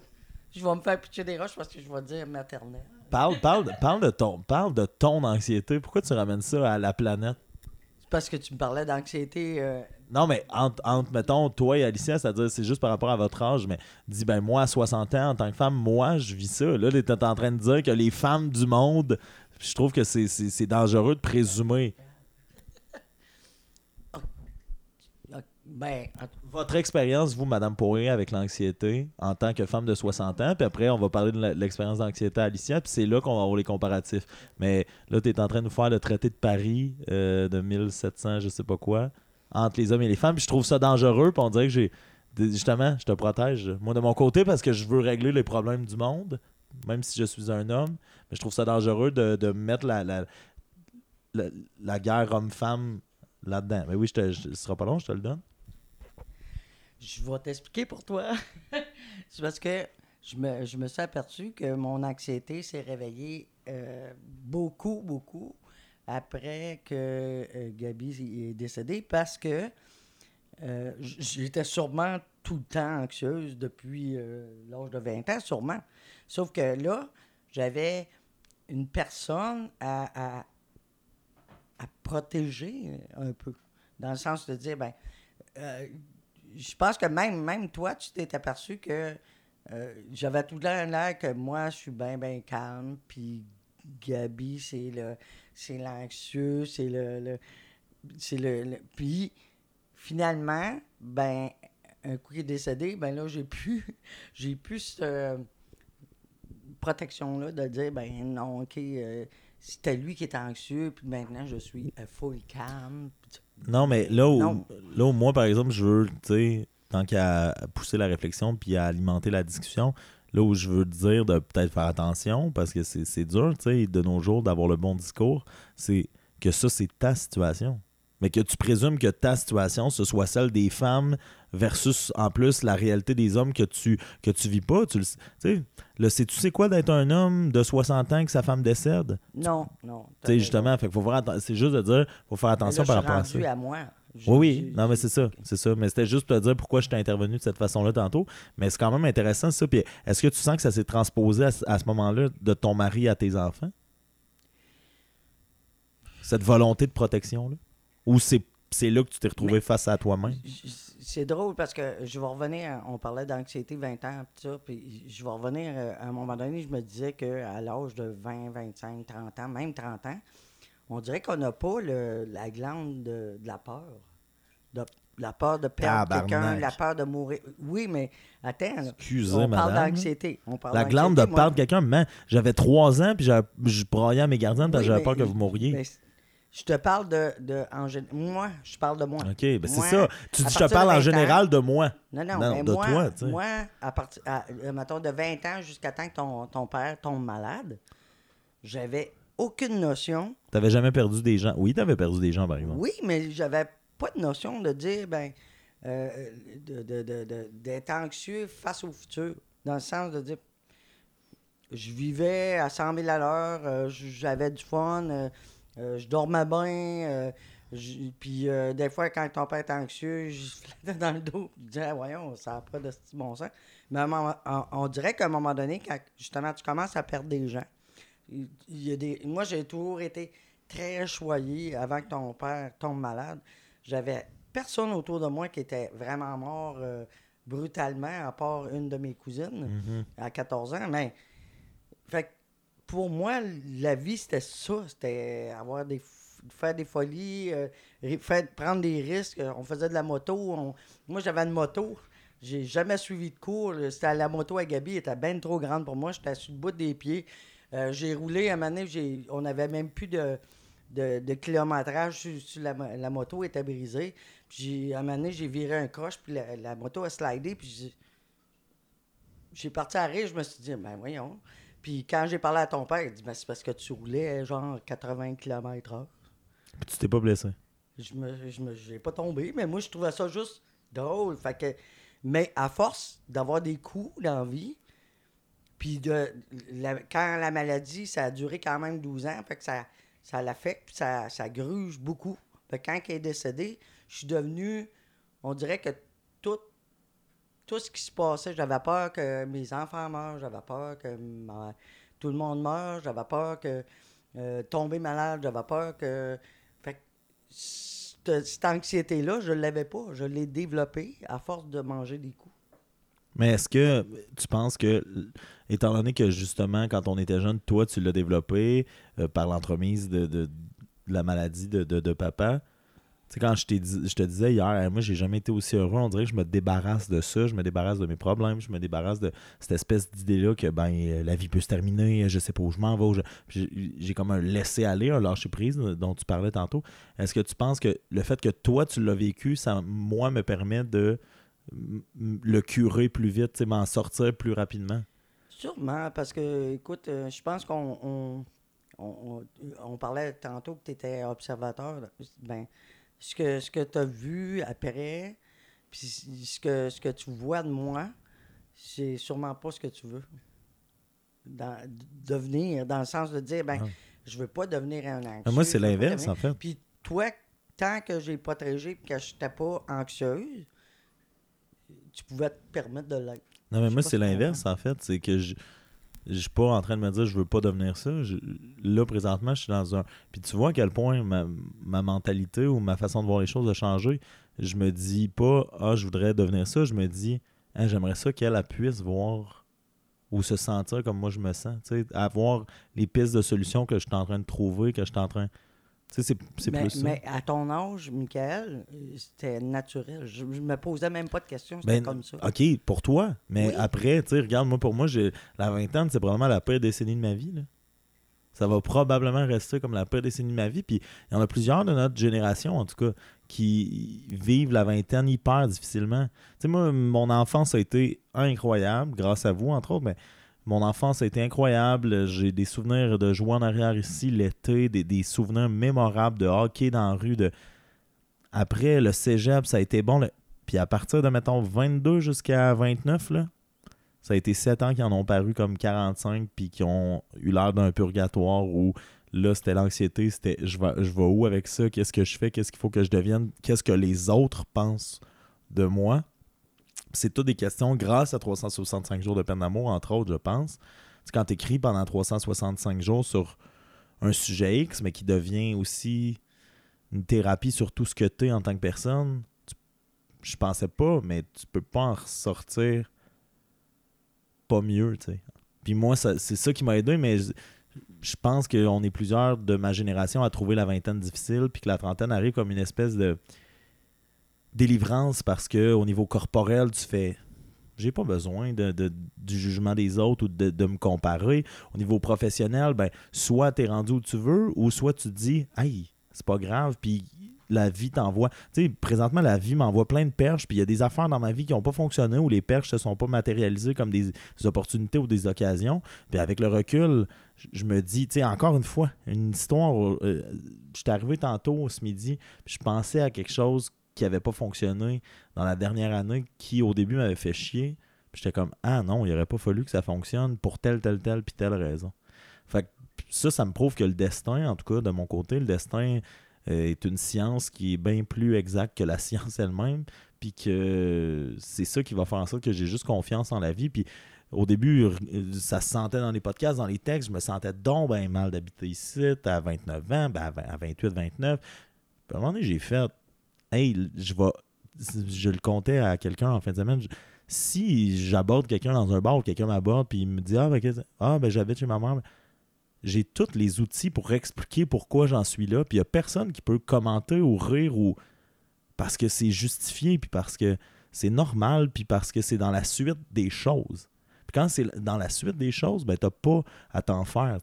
Je vais me faire pitcher des roches parce que je vais dire maternelle. Parle, parle, parle, de ton, parle de ton anxiété. Pourquoi tu ramènes ça à la planète? C'est parce que tu me parlais d'anxiété. euh, Non, mais entre, entre, mettons, toi et Alicia, c'est-à-dire, c'est juste par rapport à votre âge, mais dis, ben, moi, à 60 ans, en tant que femme, moi, je vis ça. Là, t'es en train de dire que les femmes du monde, je trouve que c'est, c'est, c'est dangereux de présumer. Ben, en- Votre expérience, vous, Madame Pourré, avec l'anxiété, en tant que femme de 60 ans, puis après, on va parler de l'expérience d'anxiété à Alicia, puis c'est là qu'on va avoir les comparatifs. Mais là, tu es en train de nous faire le traité de Paris euh, de 1700, je sais pas quoi, entre les hommes et les femmes, puis je trouve ça dangereux, puis on dirait que j'ai. Justement, je te protège, moi, de mon côté, parce que je veux régler les problèmes du monde, même si je suis un homme, mais je trouve ça dangereux de, de mettre la, la, la, guerre homme-femme là-dedans. Mais oui, je te, je- ce sera pas long, je te le donne. je vais t'expliquer pour toi. c'est parce que je me, je me suis aperçu que mon anxiété s'est réveillée euh, beaucoup, beaucoup après que euh, Gabi est décédée parce que euh, j'étais sûrement tout le temps anxieuse depuis euh, l'âge de 20 ans, sûrement. Sauf que là, j'avais une personne à, à, protéger un peu. Dans le sens de dire, ben, euh, je pense que même, même toi, tu t'es aperçu que euh, j'avais tout le temps l'air que moi, je suis bien, bien calme, puis Gabi, c'est le c'est l'anxieux, c'est le, le- c'est le, le- puis finalement, ben un coup qu'il est décédé, ben là j'ai plus j'ai plus cette protection là de dire ben non, OK, euh, c'était lui qui était anxieux, puis maintenant je suis euh, full calme. Non, mais là où, Non. là où moi, par exemple, je veux, tu sais, tant qu'à pousser la réflexion puis à alimenter la discussion, là où je veux te dire de peut-être faire attention, parce que c'est c'est dur, tu sais, de nos jours, d'avoir le bon discours, c'est que ça, c'est ta situation. Mais que tu présumes que ta situation, ce soit celle des femmes versus, en plus, la réalité des hommes que tu que tu vis pas. Tu le sais, tu sais, là, c'est- tu sais quoi d'être un homme de 60 ans que sa femme décède? Non, non. Tu sais, justement, fait faut faire c'est juste de dire, faut faire attention par rapport à ça. à moi. Oui, oui. Non, mais c'est ça. C'est ça. Mais c'était juste pour te dire pourquoi je t'ai intervenu de cette façon-là tantôt. Mais c'est quand même intéressant, ça. Puis est-ce que tu sens que ça s'est transposé à, ce- à ce moment-là de ton mari à tes enfants? Cette volonté de protection-là? Ou c'est, c'est là que tu t'es retrouvé Mais- face à toi-même? C'est drôle parce que je vais revenir, on parlait d'anxiété 20 ans, pis ça, puis je vais revenir, euh, à un moment donné, je me disais qu'à l'âge de 20, 25, 30 ans, même 30 ans, on dirait qu'on n'a pas le- la glande de, de la peur. De, la peur de perdre quelqu'un, la peur de mourir. Oui, mais attends, Excusez, on parle d'anxiété. on parle La glande de d'anxiété, perdre quelqu'un, j'avais trois ans, puis je broyais à mes gardiennes parce que Oui, j'avais peur que vous mouriez. mais je te parle de, de en moi, je parle de moi. OK, ben c'est ça. Tu dis, je te parle en 20 ans, général de moi. Non, non, Non, mais de moi, toi, tu sais. moi, à partir, euh, mettons, de 20 ans jusqu'à temps que ton, ton père tombe malade, j'avais aucune notion. T'avais jamais perdu des gens. Oui, t'avais perdu des gens, par. Oui, mais j'avais pas de notion de dire, ben, euh, de- de- d'être anxieux face au futur. Dans le sens de dire, je vivais à 100 000 à l'heure, euh, j'avais du fun, euh, euh, je dormais bien. puis des fois, quand ton père était anxieux, je flattais dans le dos. Je disais, Ah, voyons, ça n'a pas de bon sens. Mais on, on dirait qu'à un moment donné, quand justement tu commences à perdre des gens, il y a des, moi, j'ai toujours été très choyé avant que ton père tombe malade. J'avais personne autour de moi qui était vraiment mort euh, brutalement, à part une de mes cousines Mhm. à 14 ans. Mais fait que pour moi, la vie, c'était ça. C'était avoir des faire des folies, euh, faire- prendre des risques. On faisait de la moto. on- Moi, j'avais une moto. J'ai jamais suivi de cours. C'était à la moto à Gabi, elle était bien trop grande pour moi. J'étais sur le bout des pieds. Euh, j'ai roulé à un moment donné, on n'avait même plus de, de, de kilométrage sur, sur la, la moto était brisée. Puis à un moment donné, j'ai viré un croche, puis la, la moto a slidé, puis j'ai- j'ai parti à rire, je me suis dit, ben voyons. Puis quand j'ai parlé à ton père, il dit, ben c'est parce que tu roulais genre 80 km/h. Puis tu t'es pas blessé. Je me, je me, j'ai pas tombé, mais moi, je trouvais ça juste drôle. Fait que, mais à force d'avoir des coups dans la vie, puis de, quand la maladie, ça a duré quand même 12 ans, fait que ça, ça l'affecte, ça, ça gruge beaucoup. Fait que quand elle est décédée, je suis devenu, on dirait que tout, tout ce qui se passait, j'avais peur que mes enfants meurent, j'avais peur que tout le monde meure, j'avais peur que euh, tomber malade, j'avais peur que... Fait que cette, anxiété-là, je l'avais pas. Je l'ai développée à force de manger des coups. Mais est-ce que tu penses que, étant donné que justement, quand on était jeune, toi, tu l'as développé euh, par l'entremise de, la maladie de, papa, sais, quand je, te disais hier, hey, moi, j'ai jamais été aussi heureux. On dirait que je me débarrasse de ça, je me débarrasse de mes problèmes, je me débarrasse de cette espèce d'idée-là que ben la vie peut se terminer, je sais pas où je m'en vais. J'ai comme un laisser-aller, un lâcher-prise euh, dont tu parlais tantôt. Est-ce que tu penses que le fait que toi, tu l'as vécu, ça, moi, me permet de le curer plus vite, m'en sortir plus rapidement? Sûrement, parce que, écoute, euh, je pense qu'on on, on, parlait tantôt que tu étais observateur. Ben, ce que, ce que tu as vu après, puis ce que, ce que tu vois de moi, c'est sûrement pas ce que tu veux. Dans- devenir, dans le sens de dire, ben, Ah. je veux pas devenir un anxieux. moi, c'est pas l'inverse, en fait. Puis toi, tant que j'ai protégé et que je n'étais pas anxieuse, tu pouvais te permettre de l'être. Non, mais Je moi, c'est l'inverse, en fait. C'est que je je suis pas en train de me dire je veux pas devenir ça. Je- là, présentement, je suis dans un. Puis tu vois à quel point ma, ma mentalité ou ma façon de voir les choses a changé. Je me dis pas Ah, je voudrais devenir ça. Je me dis Ah, j'aimerais ça qu'elle elle puisse voir ou se sentir comme moi je me sens. Tu sais, avoir les pistes de solutions que je suis en train de trouver, que je suis en train. C'est- c'est mais, plus ça. mais à ton âge, Michael, c'était naturel. Je, je me posais même pas de questions, c'était Ben, comme ça. OK, pour toi. Mais Oui. après, tu sais, regarde, moi, pour moi, j'ai la vingtaine, c'est probablement la pire décennie de ma vie. Là. Ça va probablement rester comme la pire décennie de ma vie. Puis il y en a plusieurs de notre génération, en tout cas, qui vivent la vingtaine hyper difficilement. Tu sais, moi, mon enfance a été incroyable, grâce à vous, entre autres, mais mon enfance a été incroyable. J'ai des souvenirs de jouer en arrière ici l'été, des, souvenirs mémorables de hockey dans la rue. De... Après, le cégep, ça a été bon. Puis à partir de, mettons, 22 jusqu'à 29, là, ça a été 7 ans qui en ont paru comme 45 puis qui ont eu l'air d'un purgatoire où là, c'était l'anxiété, c'était je vais, je vais où avec ça, qu'est-ce que je fais, qu'est-ce qu'il faut que je devienne, qu'est-ce que les autres pensent de moi? C'est toutes des questions grâce à 365 jours de peine d'amour, entre autres, je pense. C'est quand tu écris pendant 365 jours sur un sujet X, mais qui devient aussi une thérapie sur tout ce que tu es en tant que personne, tu- je pensais pas, mais tu peux pas en ressortir pas mieux, tu sais. Puis moi, c'est ça qui m'a aidé, mais je, je pense qu'on est plusieurs de ma génération à trouver la vingtaine difficile, puis que la trentaine arrive comme une espèce de délivrance parce que au niveau corporel, tu fais. J'ai pas besoin de, du jugement des autres ou de, de me comparer. Au niveau professionnel, ben, soit tu es rendu où tu veux, ou soit tu te dis, hey, c'est pas grave, puis la vie t'envoie. Tu sais, présentement, la vie m'envoie plein de perches, puis il y a des affaires dans ma vie qui n'ont pas fonctionné, où les perches ne se sont pas matérialisées comme des, opportunités ou des occasions. Puis avec le recul, je- me dis, tu sais, encore une fois, une histoire. euh, je suis arrivé tantôt ce midi, je pensais à quelque chose qui n'avait pas fonctionné dans la dernière année, qui au début m'avait fait chier. J'étais comme, ah non, il n'aurait pas fallu que ça fonctionne pour telle, telle, telle, puis telle raison. Fait que ça, ça me prouve que le destin, en tout cas, de mon côté, le destin euh, est une science qui est bien plus exacte que la science elle-même, puis que c'est ça qui va faire en sorte que j'ai juste confiance en la vie. Puis au début, euh, ça se sentait dans les podcasts, dans les textes, je me sentais donc ben mal d'habiter ici à 29 ans, ben à, 20 à 28, 29. Puis à un moment donné, j'ai fait, hey, je vais, je le comptais à quelqu'un en fin de semaine. si j'aborde quelqu'un dans un bar ou quelqu'un m'aborde puis il me dit ah ben, ah, ben j'habite chez ma mère j'ai tous les outils pour expliquer pourquoi j'en suis là puis il n'y a personne qui peut commenter ou rire ou parce que c'est justifié puis parce que c'est normal puis parce que c'est dans la suite des choses puis quand c'est dans la suite des choses ben t'as pas à t'en faire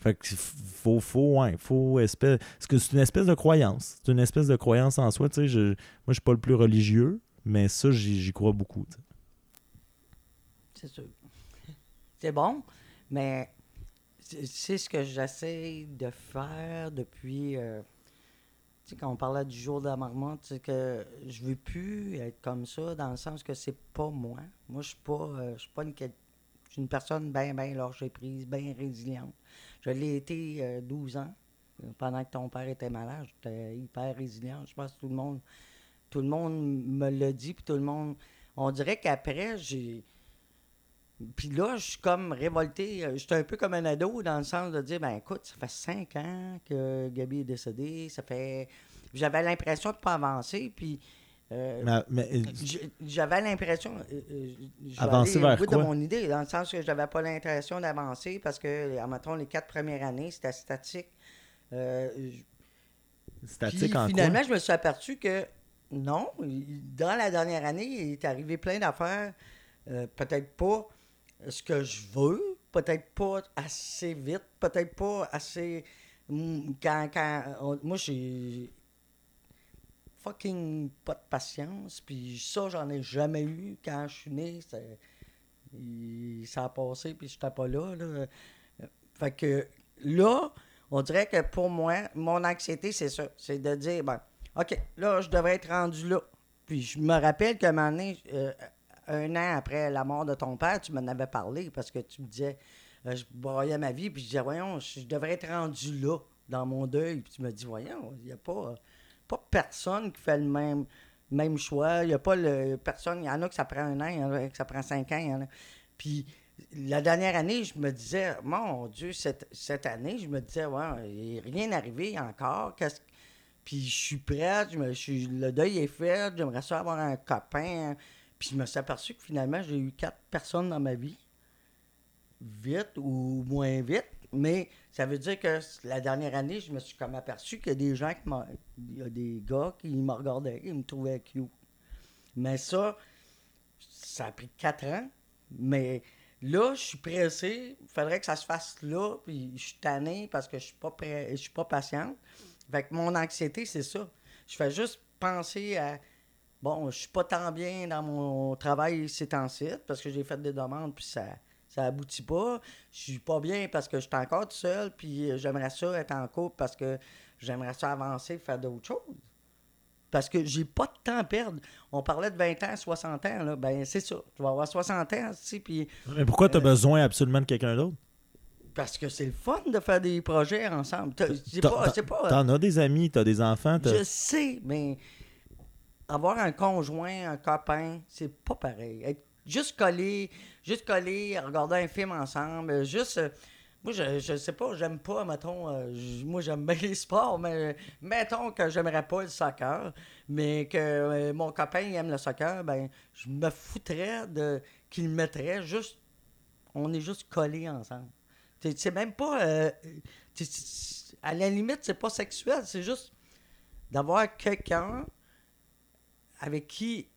fait que faut faut ouais, faut espèce que c'est une espèce de croyance c'est une espèce de croyance en soi tu sais je- moi je suis pas le plus religieux mais ça j'y crois beaucoup. C'est sûr. C'est bon, mais c'est ce que j'essaie de faire depuis. euh, tu sais, quand on parlait du jour de la marmotte, c'est que je veux plus être comme ça, dans le sens que c'est pas moi. Moi, je suis pas, euh, suis pas une, une personne bien, bien lâchée prise, bien résiliente. Je l'ai été euh, 12 ans. euh, Pendant que ton père était malade, j'étais hyper résilient. Je pense que tout le monde, tout le monde me l'a dit, puis tout le monde. On dirait qu'après, j'ai. Puis là, je suis comme révolté. euh, J'étais un peu comme un ado dans le sens de dire, ben écoute, ça fait cinq ans que Gabi est décédée. Ça fait. J'avais l'impression de pas avancer. Puis. Euh, j'avais l'impression. euh, euh, Avancer vers bout quoi? de mon idée, dans le sens que j'avais pas l'impression d'avancer parce que, admettons, les quatre premières années, c'était statique. Euh, Statique Puis en finalement, quoi? je me suis aperçu que non, dans la dernière année, il est arrivé plein d'affaires. euh, peut-être pas ce que je veux, peut-être pas assez vite, peut-être pas assez. Mm, Quand, quand on- moi, j'ai fucking pas de patience, puis ça, j'en ai jamais eu. Quand je suis né, ça, a passé, puis j'étais pas là, là. Fait que là, on dirait que pour moi, mon anxiété, c'est ça. C'est de dire, ben, OK, là, je devrais être rendu là. Puis je me rappelle qu'à un moment donné, euh, un an après la mort de ton père, tu m'en avais parlé parce que tu me disais, euh, je broyais ma vie, puis je disais, voyons, je devrais être rendu là dans mon deuil. Puis tu me dis, voyons, il n'y a pas, pas personne qui fait le même, même choix. Il n'y a pas le, personne, y en a que ça prend un an, il y en a que ça prend cinq ans. y en a- Puis la dernière année, je me disais, mon Dieu, cette, cette année, je me disais, ouais, il n'est rien arrivé encore. Qu'est-ce puis je suis prête, je me, je le deuil est fait, j'aimerais ça avoir un copain. Puis je me suis aperçu que finalement, j'ai eu quatre personnes dans ma vie. Vite ou moins vite. Mais ça veut dire que la dernière année, je me suis comme aperçu qu'il y a des gens qui m'a- Il y a des gars qui me regardaient, qui me trouvaient cute. Mais ça, ça a pris quatre ans. Mais là, je suis pressé. Il faudrait que ça se fasse là. Puis je suis tanné parce que je suis pas prêt, je suis pas patiente. Fait que mon anxiété, c'est ça. Je fais juste penser à. Bon, je suis pas tant bien dans mon travail ces temps-ci parce que j'ai fait des demandes puis ça ça aboutit pas. Je suis pas bien parce que je suis encore tout seul puis euh, j'aimerais ça être en couple parce que j'aimerais ça avancer, faire d'autres choses. Parce que j'ai pas de temps à perdre. On parlait de 20 ans, 60 ans, là. Ben, c'est ça. Tu vas avoir 60 ans, tu sais, puis Mais pourquoi tu as Euh, besoin absolument de quelqu'un d'autre? parce que c'est le fun de faire des projets ensemble. C'est T'en- pas, t'en- as des amis, t'as des enfants, Je sais, mais avoir un conjoint, un copain, c'est pas pareil. Être juste collé, juste collé, regarder un film ensemble, juste. euh, moi, je, je sais pas, j'aime pas, mettons, euh, moi j'aime bien les sports, mais mettons que j'aimerais pas le soccer, mais que euh, mon copain aime le soccer, ben je me foutrais de qu'il mettrait juste. On est juste collés ensemble. C'est même pas. euh, à la limite, c'est pas sexuel, c'est juste d'avoir quelqu'un avec qui.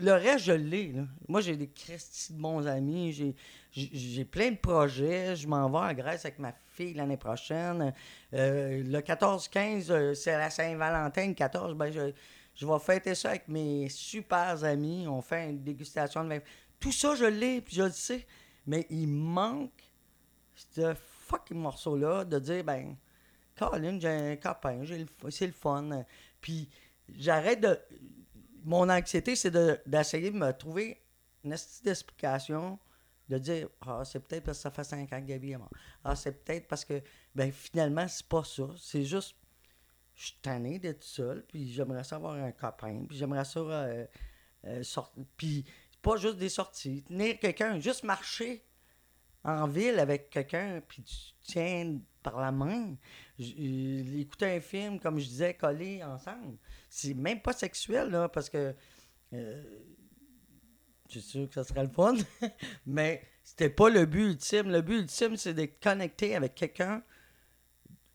Le reste, je l'ai. Moi, j'ai des crestis de bons amis. J'ai, plein de projets. Je m'en vais en Grèce avec ma fille l'année prochaine. Euh, le 14-15, euh, c'est la Saint-Valentin. Le 14, ben, je, je vais fêter ça avec mes super amis. On fait une dégustation de vin. Tout ça, je l'ai, puis je le sais. Mais il manque ce fucking morceau-là de dire, ben, Colin, j'ai un copain, c'est le fun. Puis j'arrête de. Mon anxiété, c'est de- d'essayer de, me trouver une explication, de dire Ah, c'est peut-être parce que ça fait cinq ans que Gabi est mort. Ah, c'est peut-être parce que, ben, finalement, c'est pas ça. C'est juste, je suis tanné d'être seul, puis j'aimerais ça avoir un copain, puis j'aimerais ça euh, euh, sortir. Puis pas juste des sorties, tenir quelqu'un, juste marcher en ville avec quelqu'un, puis tu tiens par la main, écouter un film, comme je disais, collé ensemble. C'est même pas sexuel, là, parce que euh, je suis sûr que ça serait le fun, mais c'était pas le but ultime. Le but ultime, c'est d'être connecté avec quelqu'un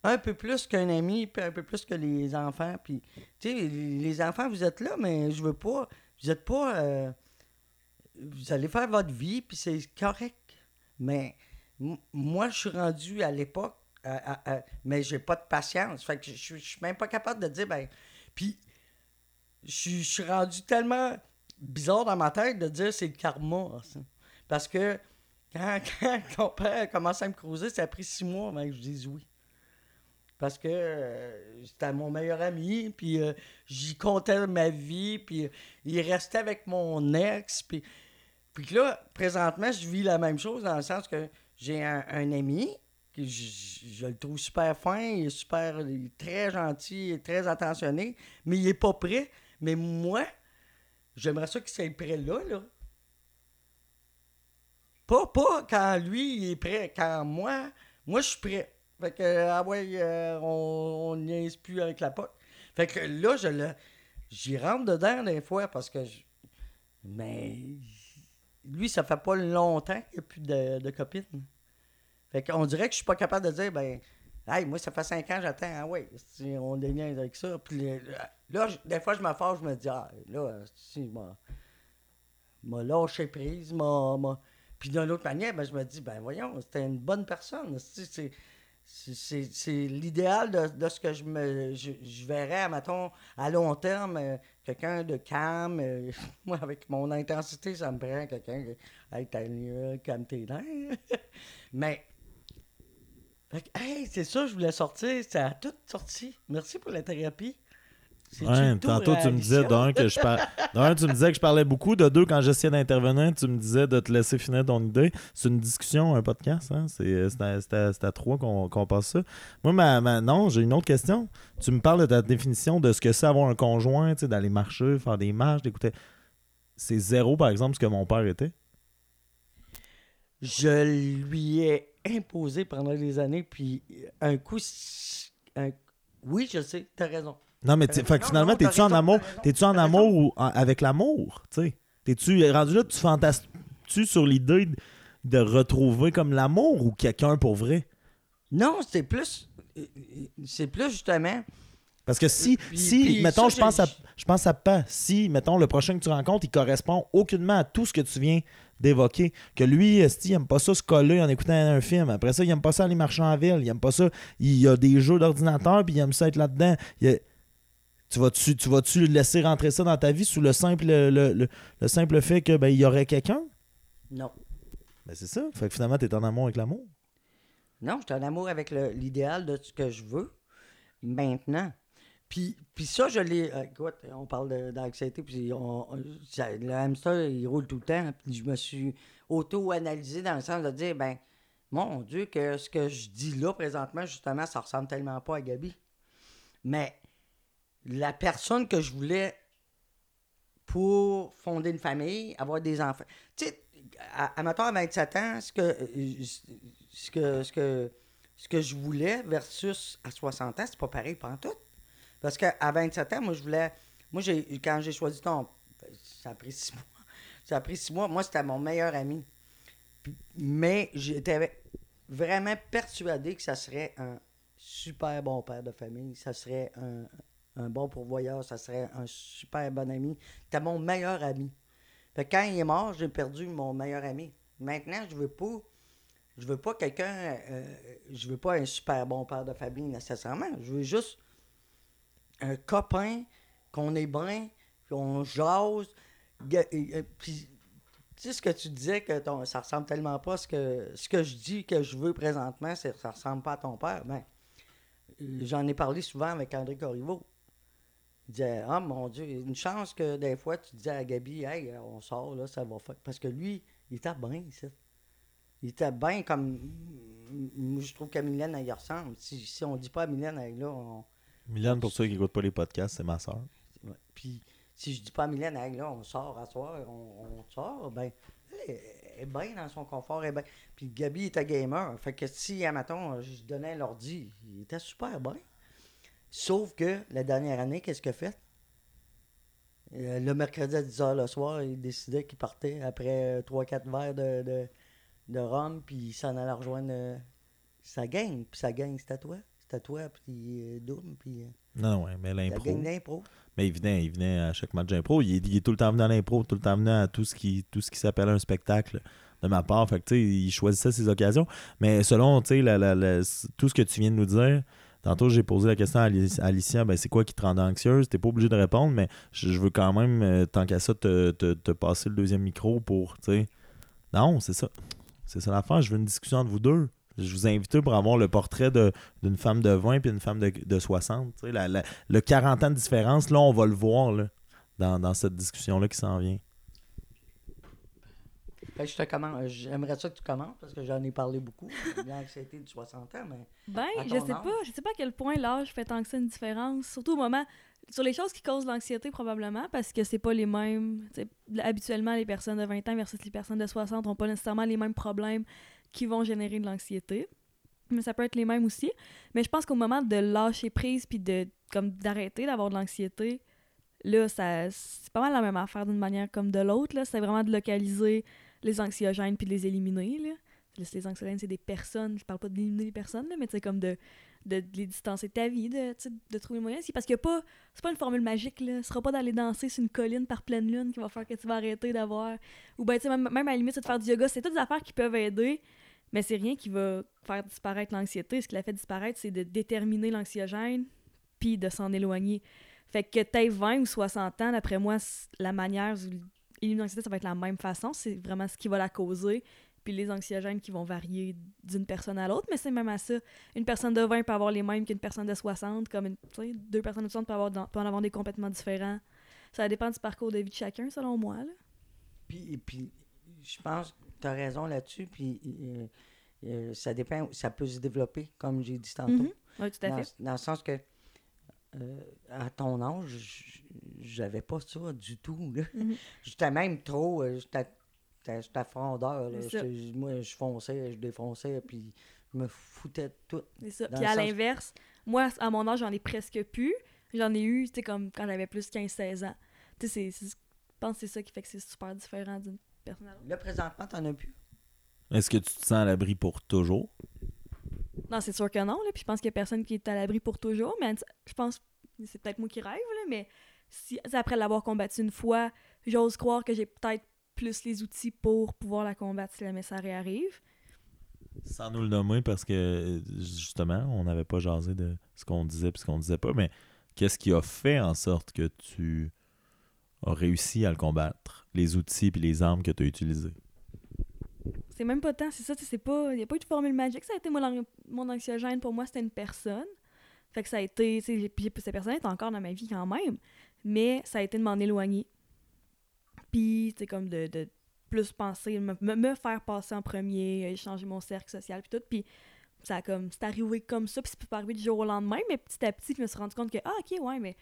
un peu plus qu'un ami, puis un peu plus que les enfants. Puis, tu sais, les enfants, vous êtes là, mais je veux pas. Vous êtes pas. euh, vous allez faire votre vie, puis c'est correct. Mais moi, je suis rendu à l'époque, à- mais j'ai pas de patience. Fait que je suis- même pas capable de dire, ben. Puis, je suis- rendu tellement bizarre dans ma tête de dire c'est le karma. Parce que quand, quand ton père a commencé à me creuser, ça a pris six mois avant que je dise oui. Parce que euh, c'était mon meilleur ami, puis euh, j'y comptais ma vie, puis euh, il restait avec mon ex, puis, puis là, présentement, je vis la même chose dans le sens que j'ai un, ami, que je, le trouve super fin, il est super, il est très gentil, il est très attentionné, mais il est pas prêt. Mais moi, j'aimerais ça qu'il soit prêt là, là. Pas, pas quand lui, il est prêt, quand moi, moi, je suis prêt. Fait que, ah ouais, euh, on on niaise plus avec la pote. Fait que là, je le, j'y rentre dedans des fois parce que, je- mais lui, ça fait pas longtemps qu'il n'y a plus de, copine. Fait qu'on dirait que je suis pas capable de dire, ben, Hey, moi, ça fait cinq ans, j'attends. Ah ouais, on déniaise avec ça. Puis là, des fois, je fâche, je me dis, ah, là, si, m'a, m'a lâché prise, Puis d'une autre manière, ben, je me dis, ben voyons, c'était une bonne personne. C'est, c'est, l'idéal de, de ce que je me je, je verrais, à long terme, euh, quelqu'un de calme. euh, moi, avec mon intensité, ça me prend quelqu'un qui. Hey, t'as calme tes nerfs. Mais. Hey, c'est ça, je voulais sortir. Ça a tout sorti. Merci pour la thérapie. Ouais, tantôt, tu me disais, d'un, que je par... d'un, tu me disais que je parlais beaucoup. De deux, quand j'essayais d'intervenir, tu me disais de te laisser finir ton idée. C'est une discussion, un podcast. Hein? C'est, c'est, à, c'est à- c'est à trois qu'on, qu'on passe ça. Moi, ma, ma- non, j'ai une autre question. Tu me parles de ta définition de ce que c'est avoir un conjoint, tu sais, d'aller marcher, faire des marches, d'écouter. C'est zéro, par exemple, ce que mon père était. Je lui ai imposé pendant des années, puis un coup. un- Oui, je sais, t'as raison. Non, mais Euh, fait que finalement, t'es-tu en amour, t'es-tu en amour ou en- avec l'amour? T'es-tu rendu là, tu fantasmes-tu sur l'idée de- de retrouver comme l'amour ou quelqu'un pour vrai? Non, c'est plus. euh, C'est plus justement. Parce que si, Puis- si puis mettons, ça, je pense, à, je pense à pas, si, mettons, le prochain que tu rencontres, il correspond aucunement à tout ce que tu viens d'évoquer. Que lui, esti, il aime pas ça se coller en écoutant un film. Après ça, il aime pas ça aller marcher en ville. Il aime pas ça. Il y a des jeux d'ordinateur, puis il aime ça être là-dedans. Il y a- Tu vas-tu, tu vas-tu laisser rentrer ça dans ta vie sous le simple, le, le- le simple fait que ben, y aurait quelqu'un? Non. Ben c'est ça. Fait que finalement, t'es en amour avec l'amour. Non, je suis en amour avec l'idéal de ce que je veux maintenant. Puis, puis ça, je l'ai. euh, Écoute, on parle d'anxiété, puis on- on- ça- le hamster, il roule tout le temps. Puis je me suis auto-analysé dans le sens de dire, ben, mon Dieu, que ce que je dis là présentement, justement, ça ressemble tellement pas à Gabi. Mais la personne que je voulais pour fonder une famille, avoir des enfants. Tu sais, à, à, mettons, à 27 ans, ce que, euh, ce que, ce que, ce que je voulais versus à 60 ans, c'est pas pareil pas tout. Parce qu'à 27 ans, moi, je voulais. Moi, j'ai, quand j'ai choisi ton. Ça a pris six mois. Ça a pris six mois. Moi, c'était mon meilleur ami. Mais j'étais vraiment persuadé que ça serait un super bon père de famille. Ça serait un, un bon pourvoyeur. Ça serait un super bon ami. C'était mon meilleur ami. Fait quand il est mort, j'ai perdu mon meilleur ami. Maintenant, je veux pas. Je veux pas quelqu'un. euh, je veux pas un super bon père de famille nécessairement. Je veux juste un copain, qu'on est bien, qu'on jase. Puis, tu sais ce que tu disais, que ton, ça ressemble tellement pas à ce que, ce que je dis que je veux présentement, c'est ça ressemble pas à ton père. Ben, j'en ai parlé souvent avec André Corriveau. Il disait, ah mon Dieu, une chance que des fois tu disais à Gabi, hey, on sort, là, ça va faire. Parce que lui, il était bien ici. Il était bien comme. Moi, je trouve qu'à Mylène, elle y ressemble. Si, si on dit pas à Mylène, elle, là, on. Mylène, pour ceux qui n'écoutent pas les podcasts, c'est ma soeur. Ouais. Puis si je dis pas à Mylène, hey, là, on sort à soir, on, on sort, ben, elle elle est bien dans son confort. elle est bien. Puis Gabi était gamer. Fait que si, à matin, je donnais l'ordi, il était super bien. Sauf que la dernière année, qu'est-ce qu'il a fait? Euh, Le mercredi à 10h le soir, il décidait qu'il partait après 3-4 verres de, de, de rhum, puis il s'en allait rejoindre euh, sa gang. Puis sa gang, c'était toi. C'était toi, puis euh, Doom, puis euh, Non, ouais, mais la l'impro. gang d'impro. Mais il venait, il venait à chaque match d'impro. Il, est- il est tout le temps venu à l'impro, tout le temps venu à tout ce qui, tout ce qui s'appelle un spectacle de ma part. Fait que, tu sais, il choisissait ses occasions. Mais selon, tu sais, la- la- la- tout ce que tu viens de nous dire, tantôt, j'ai posé la question à Alicia, ben, c'est quoi qui te rend anxieuse? T'es pas obligé de répondre, mais je, veux quand même, euh, tant qu'à ça, te, te- te passer le deuxième micro pour. Non, c'est ça. C'est ça l'affaire. Je veux une discussion entre vous deux. Je vous invite pour avoir le portrait d'une femme de 20 puis une femme de, de 60. Tu sais, la- la- le 40 ans de différence, là, on va le voir là, dans, dans cette discussion-là qui s'en vient. Fait que je te commence. J'aimerais ça que tu commences parce que j'en ai parlé beaucoup. L'anxiété de 60 ans, mais. Ben, je sais âge. pas. Je sais pas à quel point l'âge fait tant que ça une différence. Surtout au moment. Sur les choses qui causent l'anxiété, probablement, parce que c'est pas les mêmes. Habituellement, les personnes de 20 ans versus les personnes de 60 n'ont pas nécessairement les mêmes problèmes qui vont générer de l'anxiété. Mais ça peut être les mêmes aussi. Mais je pense qu'au moment de lâcher prise puis de comme d'arrêter d'avoir de l'anxiété, là, ça c'est pas mal la même affaire d'une manière comme de l'autre. là. C'est vraiment de localiser les anxiogènes puis de les éliminer. Là. Les anxiogènes, c'est des personnes. Je parle pas d'éliminer les personnes, mais c'est comme de de, les distancer de ta vie, de, de trouver moyen. Parce a pas. C'est pas une formule magique, là. Ce sera pas d'aller danser sur une colline par pleine lune qui va faire que tu vas arrêter d'avoir. Ou ben, même, même à la limite, de faire du yoga. C'est toutes des affaires qui peuvent aider, mais c'est rien qui va faire disparaître l'anxiété. Ce qui la fait disparaître, c'est de déterminer l'anxiogène puis de s'en éloigner. Fait que t'aies 20 ou 60 ans, d'après moi, la manière où éliminer l'anxiété, ça va être la même façon. C'est vraiment ce qui va la causer. Puis les anxiogènes qui vont varier d'une personne à l'autre. Mais c'est même à ça. Une personne de 20 peut avoir les mêmes qu'une personne de 60. Comme une, deux personnes de 60 peuvent, avoir, dans- peuvent en avoir des complètement différents. Ça dépend du parcours de vie de chacun, selon moi. Là. Puis, puis je pense que tu as raison là-dessus. Puis euh, euh, ça dépend, ça peut se développer, comme j'ai dit tantôt. Mhm. Oui, tout à dans, fait. dans le sens que euh, à ton âge, j'avais pas ça du tout. là. Mhm. J'étais même trop. euh, J'étais frondeur. Moi, je fonçais, je défonçais, puis je me foutais de tout. C'est ça. Puis à sens- l'inverse, moi, à mon âge, j'en ai presque plus. J'en ai eu, tu sais, comme quand j'avais plus 15-16 ans. Tu sais, je pense que c'est ça qui fait que c'est super différent d'une personne à l'autre. Là, présentement, t'en as plus? Est-ce que tu te sens à l'abri pour toujours? Non, c'est sûr que non, là. Puis je pense qu'il y a personne qui est à l'abri pour toujours. Mais je pense, c'est peut-être moi qui rêve, là, mais si, après l'avoir combattu une fois, j'ose croire que j'ai peut-être plus les outils pour pouvoir la combattre si jamais ça réarrive. Sans nous le nommer, parce que justement, on n'avait pas jasé de ce qu'on disait et ce qu'on disait pas, mais qu'est-ce qui a fait en sorte que tu as réussi à le combattre? Les outils et les armes que tu as utilisées? C'est même pas tant, c'est ça, c'est pas. Il n'y a pas eu de formule magique. Ça a été mon anxiogène, pour moi, c'était une personne. Fait que ça a été. puis cette personne est encore dans ma vie quand même. Mais ça a été de m'en éloigner. Puis, sais, comme de, de plus penser, me, me- faire passer en premier, euh, changer mon cercle social, puis tout. Puis, ça a comme. C'est arrivé comme ça, puis c'est pas arrivé du jour au lendemain, mais petit à petit, je me suis rendu compte que, ah, ok, ouais, mais.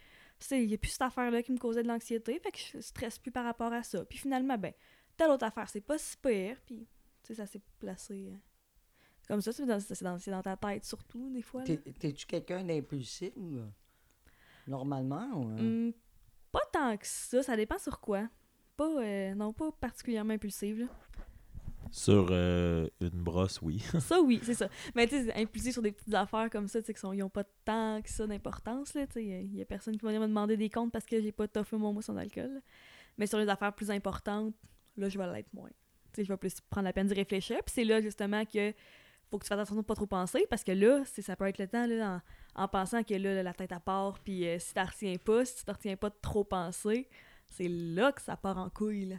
Il n'y a plus cette affaire-là qui me causait de l'anxiété, fait que je stresse plus par rapport à ça. Puis finalement, ben, telle autre affaire, c'est pas si pire, puis tu sais, ça s'est placé euh, comme ça. C'est dans, c'est dans, c'est dans ta tête surtout, des fois. là. T'es- T'es-tu quelqu'un d'impulsif? ou, euh, Normalement? ou, euh? Hum, pas tant que ça, ça dépend sur quoi. Pas, euh, non, pas particulièrement impulsive. Là. Sur euh, une brosse, oui. ça, oui, c'est ça. Mais tu sais, impulsif sur des petites affaires comme ça, tu sais, qu'ils n'ont pas tant que ça d'importance. là, tu sais. Il y a personne qui va venir me demander des comptes parce que j'ai pas toffé mon mois sans alcool. là. Mais sur les affaires plus importantes, là, je vais l'être moins. Je vais plus prendre la peine d'y réfléchir. Puis c'est là, justement, que faut que tu fasses attention de pas trop penser parce que là, ça peut être le temps, là, en, en pensant que là, la tête à part, puis euh, si t'en retiens pas, si tu t'en retiens pas de trop penser, c'est là que ça part en couille, là.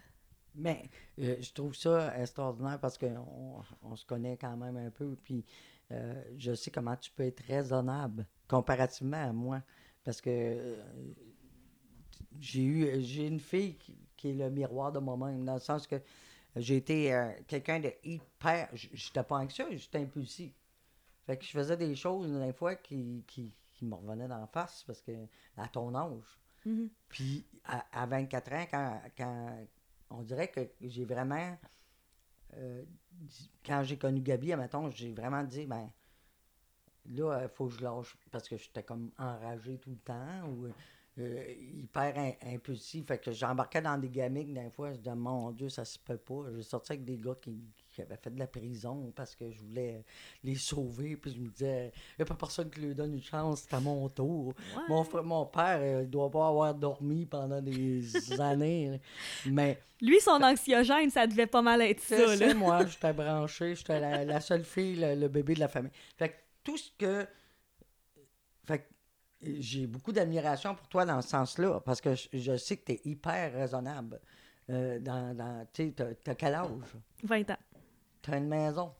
Mais euh, je trouve ça extraordinaire parce qu'on on se connaît quand même un peu. Puis euh, je sais comment tu peux être raisonnable comparativement à moi. Parce que euh, j'ai eu j'ai une fille qui, qui est le miroir de moi-même, dans le sens que j'ai été euh, quelqu'un de hyper. J'étais pas anxieux, j'étais impulsif. Fait que je faisais des choses, des fois, qui, qui, qui me revenaient d'en face parce que à ton âge. Mhm. Puis à, à 24 ans, quand, quand on dirait que j'ai vraiment. euh, quand j'ai connu Gabi, admettons, j'ai vraiment dit, ben là, il faut que je lâche parce que j'étais comme enragé tout le temps ou euh, hyper im- impulsif. Fait que j'embarquais dans des gamiques des fois. Je disais, mon Dieu, ça se peut pas. J'ai sorti avec des gars qui, qui avaient fait de la prison parce que je voulais les sauver. Puis je me disais, il n'y a pas personne qui lui donne une chance, c'est à mon tour. Ouais. Mon, frère, mon père, euh, il doit pas avoir dormi pendant des années. Mais Lui, son anxiogène, ça devait pas mal être ça, là. moi, j'étais branché, j'étais la, la seule fille, le, le bébé de la famille. Fait que tout ce que. J'ai beaucoup d'admiration pour toi dans ce sens-là, parce que je, je sais que tu es hyper raisonnable. Euh, dans, dans, tu sais, t'as- t'as quel âge? 20 ans. T'as une maison.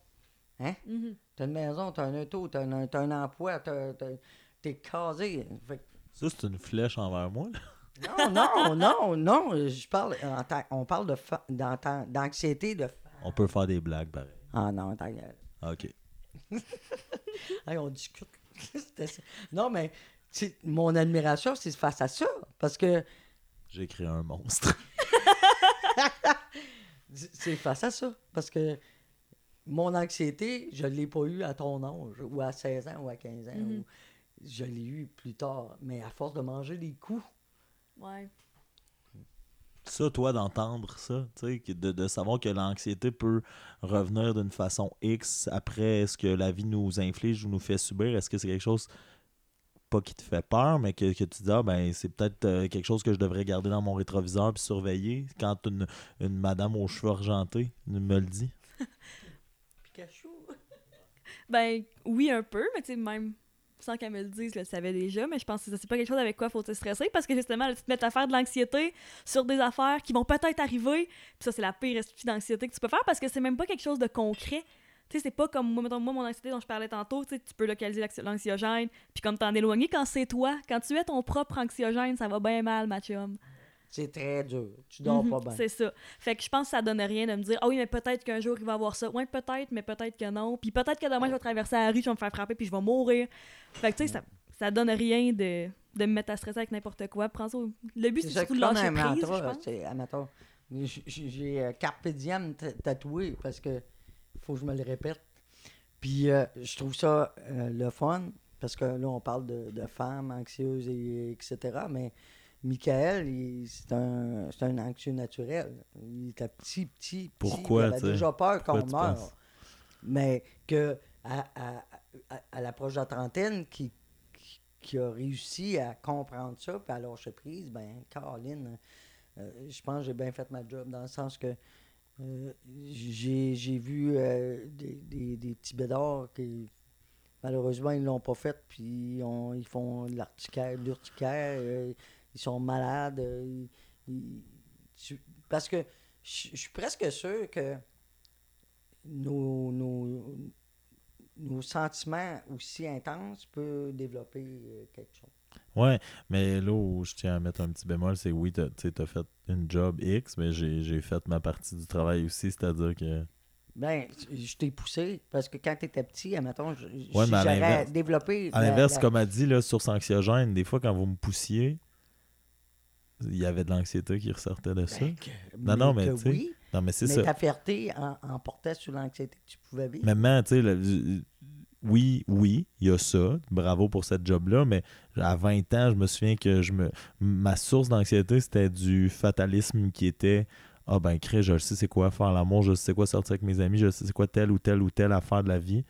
Hein? Mhm. T'as une maison, t'as un auto, t'as un, t'as un emploi, t'as- t'as- t'es casé. Fait Ça, c'est une flèche envers moi. là. Non, non, non, non. Je parle, on parle de fa- d'anxiété de. On peut faire des blagues, pareil. Ah non, ta gueule. OK. Hey, on discute. Non, mais mon admiration, c'est face à ça. Parce que J'ai créé un monstre. c'est face à ça. Parce que mon anxiété, je ne l'ai pas eu à ton âge, ou à 16 ans, ou à 15 ans. Mhm. ou- je l'ai eu plus tard. Mais à force de manger des coups. Ouais. Ça, toi, d'entendre ça, tu sais, que de, de savoir que l'anxiété peut revenir d'une façon X après ce que la vie nous inflige ou nous fait subir, est-ce que c'est quelque chose pas qui te fait peur, mais que, que tu dis, ah, ben, c'est peut-être euh, quelque chose que je devrais garder dans mon rétroviseur puis surveiller quand une, une madame aux cheveux argentés me le dit? Pikachu. Ben oui, un peu, mais tu sais, même sans qu'elle me le dise, je le savais déjà, mais je pense que c'est pas quelque chose avec quoi faut te stresser parce que justement, là, tu te mets à faire de l'anxiété sur des affaires qui vont peut-être arriver, puis ça, c'est la pire d'anxiété que tu peux faire parce que c'est même pas quelque chose de concret. Tu sais, c'est pas comme moi, mettons, moi, mon anxiété dont je parlais tantôt, tu peux localiser l'anxi- l'anxiogène, puis comme t'en éloigner quand c'est toi, quand tu es ton propre anxiogène, ça va bien mal, ma chum. C'est très dur. Tu dors Mhm, pas bien. C'est ça. Fait que je pense que ça donne rien de me dire, ah oui, mais peut-être qu'un jour il va avoir ça. Ouais, peut-être, mais peut-être que non. Puis peut-être que demain je vais traverser la rue, je vais me faire frapper, puis je vais mourir. Fait que tu sais, ça, ça donne rien de, de me mettre à stresser avec n'importe quoi. Prends ça. au- Le but, c'est surtout de lâcher un prise, je pense. J'ai euh, Carpe Diem tatoué parce que faut que je me le répète. Puis euh, je trouve ça euh, le fun parce que là, on parle de, de femmes anxieuses, et, etc. Mais Michael, c'est un, c'est un anxieux naturel. Il était petit, petit, petit. Pourquoi, Il avait sais? déjà peur qu'on meure. Mais que à, à- à- à l'approche de la trentaine, qui, qui, qui a réussi à comprendre ça, puis à lâcher prise, ben, Caroline, euh, je pense que j'ai bien fait ma job dans le sens que euh, j'ai vu euh, des, des, des petits bédards qui, malheureusement, ils l'ont pas fait, puis on- ils font l'urticaire, euh, ils sont malades. euh, parce que je suis presque sûr que nos, nos, nos sentiments aussi intenses peuvent développer quelque chose. Ouais, mais là où je tiens à mettre un petit bémol, c'est oui, t'as as fait une job X, mais j'ai j'ai fait ma partie du travail aussi, c'est-à-dire que. Ben, je t'ai poussé parce que quand tu étais petit, admettons, Ouais, j'aurais l'inverse- développé. À l'inverse, la- comme a dit, là, source anxiogène, des fois, quand vous me poussiez, il y avait de l'anxiété qui ressortait de ça. Ben, que- Non, non, mais tu sais, oui, Non, mais c'est ça. ta fierté en, emportait sur l'anxiété que tu pouvais vivre. Même, tu sais, le- oui, oui, il y a ça. Bravo pour cette job-là, mais à 20 ans, je me souviens que je me ma source d'anxiété, c'était du fatalisme qui était Ah ben, crée, je sais c'est quoi faire l'amour, je sais quoi sortir avec mes amis, je sais c'est quoi telle ou telle ou telle affaire de la vie.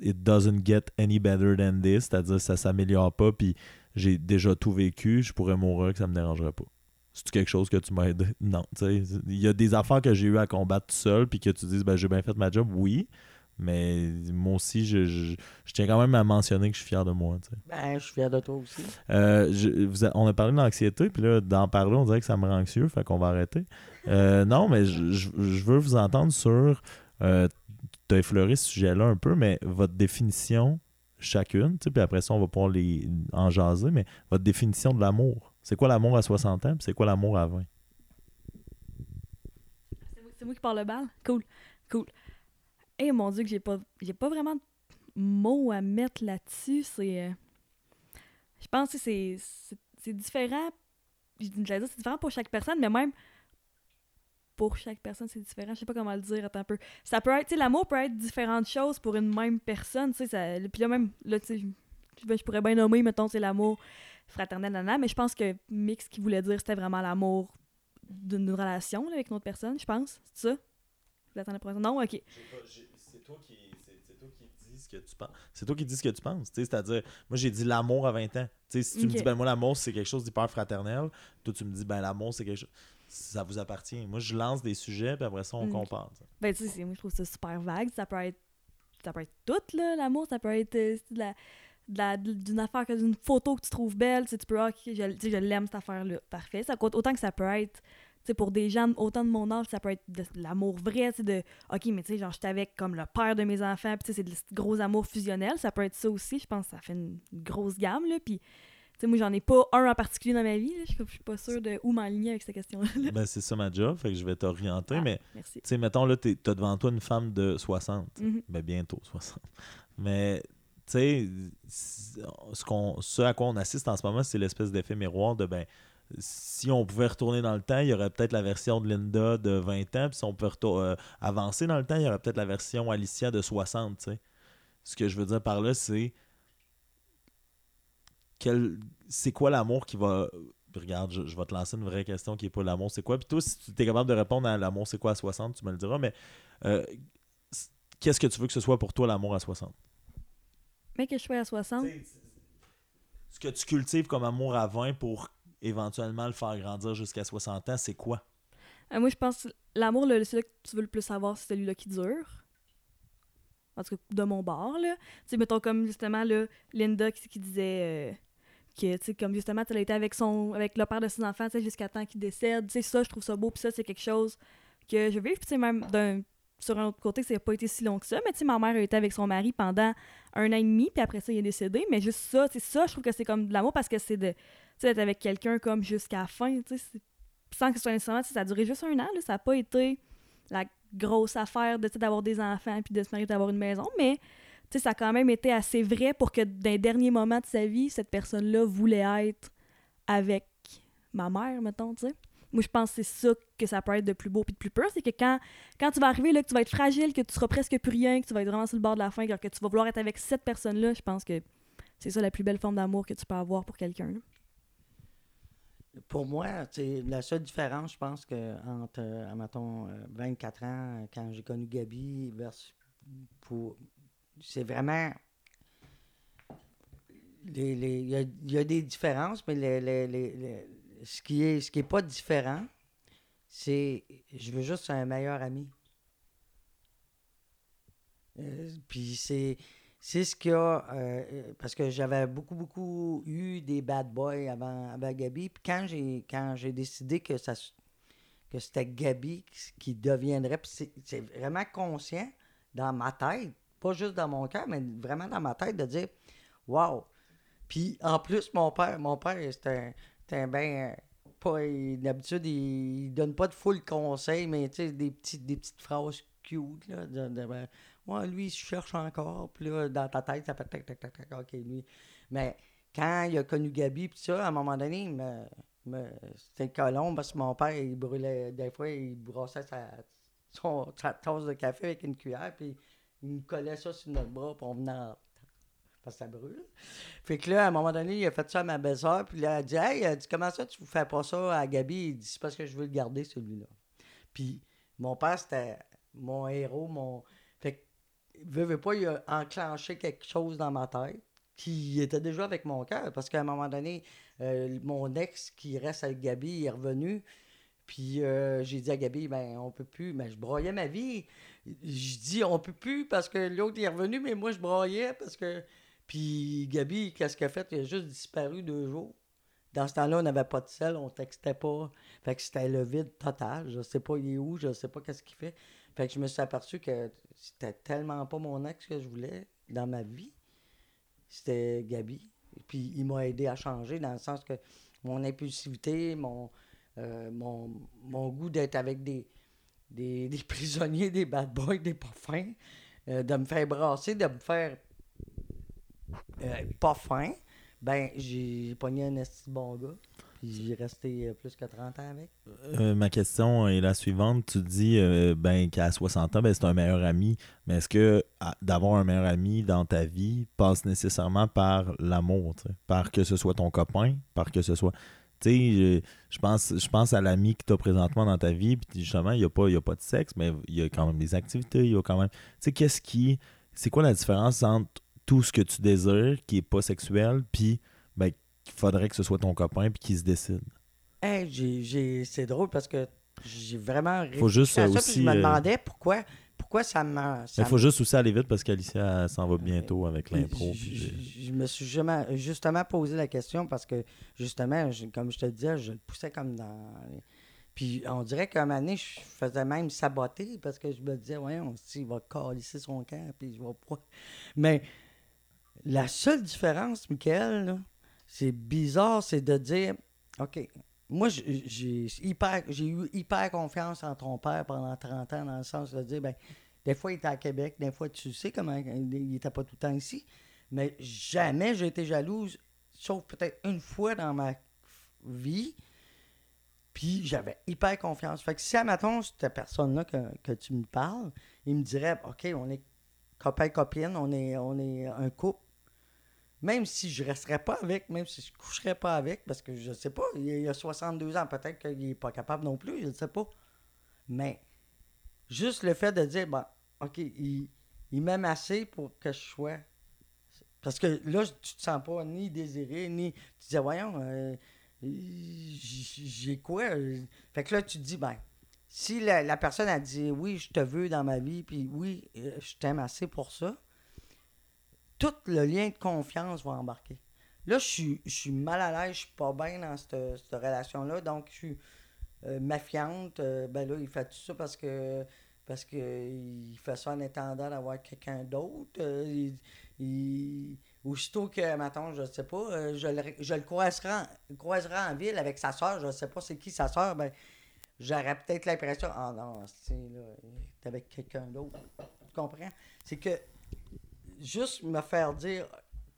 It doesn't get any better than this, c'est-à-dire ça s'améliore pas, puis j'ai déjà tout vécu, je pourrais mourir que ça me dérangerait pas. C'est quelque chose que tu m'aides? Non. tu sais, Il y a des affaires que j'ai eu à combattre tout seul, puis que tu dises, ben, j'ai bien fait ma job, oui. Mais moi aussi, je, je, je tiens quand même à mentionner que je suis fier de moi. tu sais. Ben, je suis fier de toi aussi. Euh, je- vous a- on a parlé de l'anxiété, puis là, d'en parler, on dirait que ça me rend anxieux, fait qu'on va arrêter. Euh, non, mais je, je- je veux vous entendre sur. Euh, tu as effleuré ce sujet-là un peu, mais votre définition, chacune, tu sais, puis après ça, on va pouvoir les, en jaser, mais votre définition de l'amour. C'est quoi l'amour à 60 ans, puis c'est quoi l'amour à 20? C'est moi, c'est moi qui parle le bal? Cool. Cool. Eh mon dieu que j'ai pas j'ai pas vraiment de mots à mettre là-dessus. C'est. euh, Je pense que c'est. c'est- différent. Je j'allais dire, c'est différent pour chaque personne, mais même pour chaque personne, c'est différent. Je sais pas comment le dire. Attends un peu. Ça peut être. L'amour peut être différentes choses pour une même personne. Tu sais. Puis là, même. Là, tu ben, je pourrais bien nommer, mettons, c'est l'amour fraternel, nanana, mais je pense que Mix, ce qu'il voulait dire, c'était vraiment l'amour d'une relation avec une autre personne, je pense. C'est ça? Vous attendez pour Non, ok. C'est toi qui dis ce que tu penses. C'est toi qui dis ce que tu penses. C'est-à-dire, moi j'ai dit l'amour à 20 ans. Si tu me Ok. dis, ben moi l'amour c'est quelque chose d'hyper fraternel, toi tu me dis, ben l'amour c'est quelque chose. Ça vous appartient. Moi je lance des sujets, puis après ça on Ok. compare. Ben, tu sais, c'est- moi, je trouve ça super vague. Ça peut être. Ça peut être tout, là, l'amour. Ça peut être euh, de la. d'une affaire que d'une photo que tu trouves belle, tu sais, tu peux, ah, ok, je, tu sais, je l'aime cette affaire-là, parfait. Ça compte autant que ça peut être, sais, pour des gens autant de mon âge, ça peut être de, de l'amour vrai, tu sais, de, ok, mais tu sais, genre, j'étais avec comme le père de mes enfants, puis tu sais, c'est de gros amour fusionnel, ça peut être ça aussi, je pense que ça fait une grosse gamme, là, puis, tu sais, moi, j'en ai pas un en particulier dans ma vie, je suis je suis pas sûre de où m'aligner avec cette question-là. Ben c'est ça ma job, fait que je vais t'orienter, Ah, mais Merci. tu sais, mettons là, t'es- t'as devant toi une femme de 60. Mhm. Ben bientôt 60. Mais tu sais, ce, ce à quoi on assiste en ce moment, c'est l'espèce d'effet miroir de ben si on pouvait retourner dans le temps, il y aurait peut-être la version de Linda de 20 ans, puis si on peut euh, avancer dans le temps, il y aurait peut-être la version Alicia de 60, tu sais. Ce que je veux dire par là, c'est quel c'est quoi l'amour qui va regarde, je, je vais te lancer une vraie question qui est pas l'amour, c'est quoi? Puis toi, si tu es capable de répondre à l'amour, c'est quoi à 60, tu me le diras, mais euh, qu'est-ce que tu veux que ce soit pour toi l'amour à 60? Mais que je sois à 60. Ce que tu cultives comme amour à 20 pour éventuellement le faire grandir jusqu'à 60 ans, c'est quoi? Euh, moi, je pense que l'amour, celui que tu veux le plus avoir, c'est celui-là qui dure. En tout cas, de mon bord, là. Tu mettons comme justement, là, Linda qui, disait euh, que, tu sais, comme justement, elle a été avec, son, avec le père de ses enfants, tu sais, jusqu'à temps qu'il décède. Tu sais, ça, je trouve ça beau, puis ça, c'est quelque chose que je vis. Puis, tu même sur un autre côté, ça n'a pas été si long que ça. Mais tu sais, ma mère a été avec son mari pendant un an et demi, puis après ça, il est décédé. Mais juste ça, sais, ça, je trouve que c'est comme de l'amour parce que c'est de, sais, d'être avec quelqu'un comme jusqu'à la fin, tu sais, sans que ce soit nécessairement, ça a duré juste un an, là, ça n'a pas été la grosse affaire de, d'avoir des enfants puis de se marier, d'avoir une maison, mais tu sais, ça a quand même été assez vrai pour que dans les derniers moments de sa vie, cette personne-là voulait être avec ma mère, mettons, tu sais. Moi, je pense que c'est ça que ça peut être de plus beau puis de plus pur, c'est que quand, quand tu vas arriver, là, que tu vas être fragile, que tu seras presque plus rien, que tu vas être vraiment sur le bord de la fin, que tu vas vouloir être avec cette personne-là, je pense que c'est ça la plus belle forme d'amour que tu peux avoir pour quelqu'un. Pour moi, la seule différence, je pense, que entre, euh, admettons, euh, 24 ans, euh, quand j'ai connu Gabi, versus. C'est vraiment. les- les- Il y, a, y a des différences, mais les- ce qui est, ce qui est pas différent, c'est. Je veux juste un meilleur ami. Euh, Puis c'est. C'est ce qu'il y a. euh, euh, parce que j'avais beaucoup, beaucoup eu des bad boys avant, avant Gabi. Puis quand j'ai décidé que ça que c'était Gabi qui, deviendrait. C'est- c'est vraiment conscient dans ma tête, pas juste dans mon cœur, mais vraiment dans ma tête de dire Wow! Puis en plus, mon père, mon père, c'était un, c'était un ben. Il- d'habitude, il, il donne pas de full conseil, mais des petites, des petites phrases cute, là, Ouais, lui, il cherche encore. Puis là, dans ta tête, ça fait tac, tac, tac, tac, OK, lui. Mais quand il a connu Gabi, puis ça, à un moment donné, me, me- c'était colombe parce que mon père, il brûlait, des fois, il brossait sa, son- tasse de café avec une cuillère, puis il me collait ça sur notre bras, puis on venait en- parce que ça brûle. Fait que là, à un moment donné, il a fait ça à ma belle-sœur, puis là, elle a dit Hey, elle dit, comment ça, tu fais pas ça à Gabi? Il dit C'est parce que je veux le garder, celui-là. Puis mon père, c'était mon héros, mon. Veut pas, il a enclenché quelque chose dans ma tête qui était déjà avec mon cœur. Parce qu'à un moment donné, euh, mon ex qui reste avec Gabi est revenu. Puis euh, j'ai dit à Gabi, ben on peut plus. Mais je broyais ma vie. Je dis on peut plus parce que l'autre est revenu, mais moi je broyais parce que. Puis Gabi, qu'est-ce qu'elle a fait? Il a juste disparu deux jours. Dans ce temps-là, on n'avait pas de sel, on textait pas. Fait que c'était le vide total. Je sais pas il est où, je sais pas qu'est-ce qu'il fait. Fait que je me suis aperçu que c'était tellement pas mon ex que je voulais dans ma vie. C'était Gabi. Puis il m'a aidé à changer dans le sens que mon impulsivité, mon, euh, mon, mon goût d'être avec des, des, des prisonniers, des bad boys, des pas fins, euh, de me faire brasser, de me faire euh, pas fin, ben j'ai pogné un esti bon gars. Puis resté euh, plus que 30 ans avec. Euh, ma question est la suivante. Tu dis euh, ben, qu'à 60 ans, ben, c'est un meilleur ami. Mais est-ce que d'avoir un meilleur ami dans ta vie passe nécessairement par l'amour, par que ce soit ton copain, par que ce soit. Tu sais, je, pense, je pense à l'ami que tu as présentement dans ta vie, puis justement, il n'y a, pas- a pas de sexe, mais il y a quand même des activités, il y a quand même. Tu sais, qu'est-ce qui. C'est quoi la différence entre tout ce que tu désires, qui est pas sexuel, puis ben, qu'il faudrait que ce soit ton copain, puis qui se décide? Hey, j'ai, c'est drôle parce que j'ai vraiment Faut juste, réfléchi à euh, ça, aussi, puis je me euh, demandais pourquoi, pourquoi ça me... Il faut juste aussi aller vite parce qu'Alicia s'en va bientôt avec l'impro. Je, euh, me suis justement posé la question parce que, justement, je- comme je te disais, je le poussais comme dans. Puis on dirait qu'à un moment donné, je faisais même saboter parce que je me disais, ouais, on se dit, il va calisser son camp, puis je vais pas. Mais la seule différence, Michael, là, c'est bizarre, c'est de dire, OK, moi, j'ai eu hyper confiance en ton père pendant 30 ans, dans le sens de dire, ben, des fois, il était à Québec, des fois, tu sais comment il n'était pas tout le temps ici. Mais jamais j'ai été jalouse, sauf peut-être une fois dans ma vie. Puis j'avais hyper confiance. Fait que si, admettons, cette personne-là que, que tu me parles, il me dirait, OK, on est copain-copine, on est, on est un couple. Même si je resterais pas avec, même si je coucherais pas avec, parce que je sais pas, il a 62 ans, peut-être qu'il est pas capable non plus, je ne sais pas. Mais juste le fait de dire, bon, OK, il, m'aime assez pour que je sois. Parce que là, tu te sens pas ni désiré, ni. Tu dis, voyons, euh, j'ai quoi? Fait que là, tu te dis, ben, si la, personne a dit, oui, je te veux dans ma vie, puis oui, euh, je t'aime assez pour ça, tout le lien de confiance va embarquer. Là, je suis, je suis mal à l'aise, je suis pas bien dans cette, relation-là, donc je suis euh, ma fiante, euh, ben là, il fait tout ça parce que parce que il fait ça en attendant d'avoir quelqu'un d'autre. Euh, il, aussitôt que, maintenant, je sais pas, je, le, je le croiserai, en ville avec sa soeur, je sais pas c'est qui sa soeur, ben j'aurais peut-être l'impression, ah non, c'est là, avec quelqu'un d'autre. Tu comprends? C'est que juste me faire dire,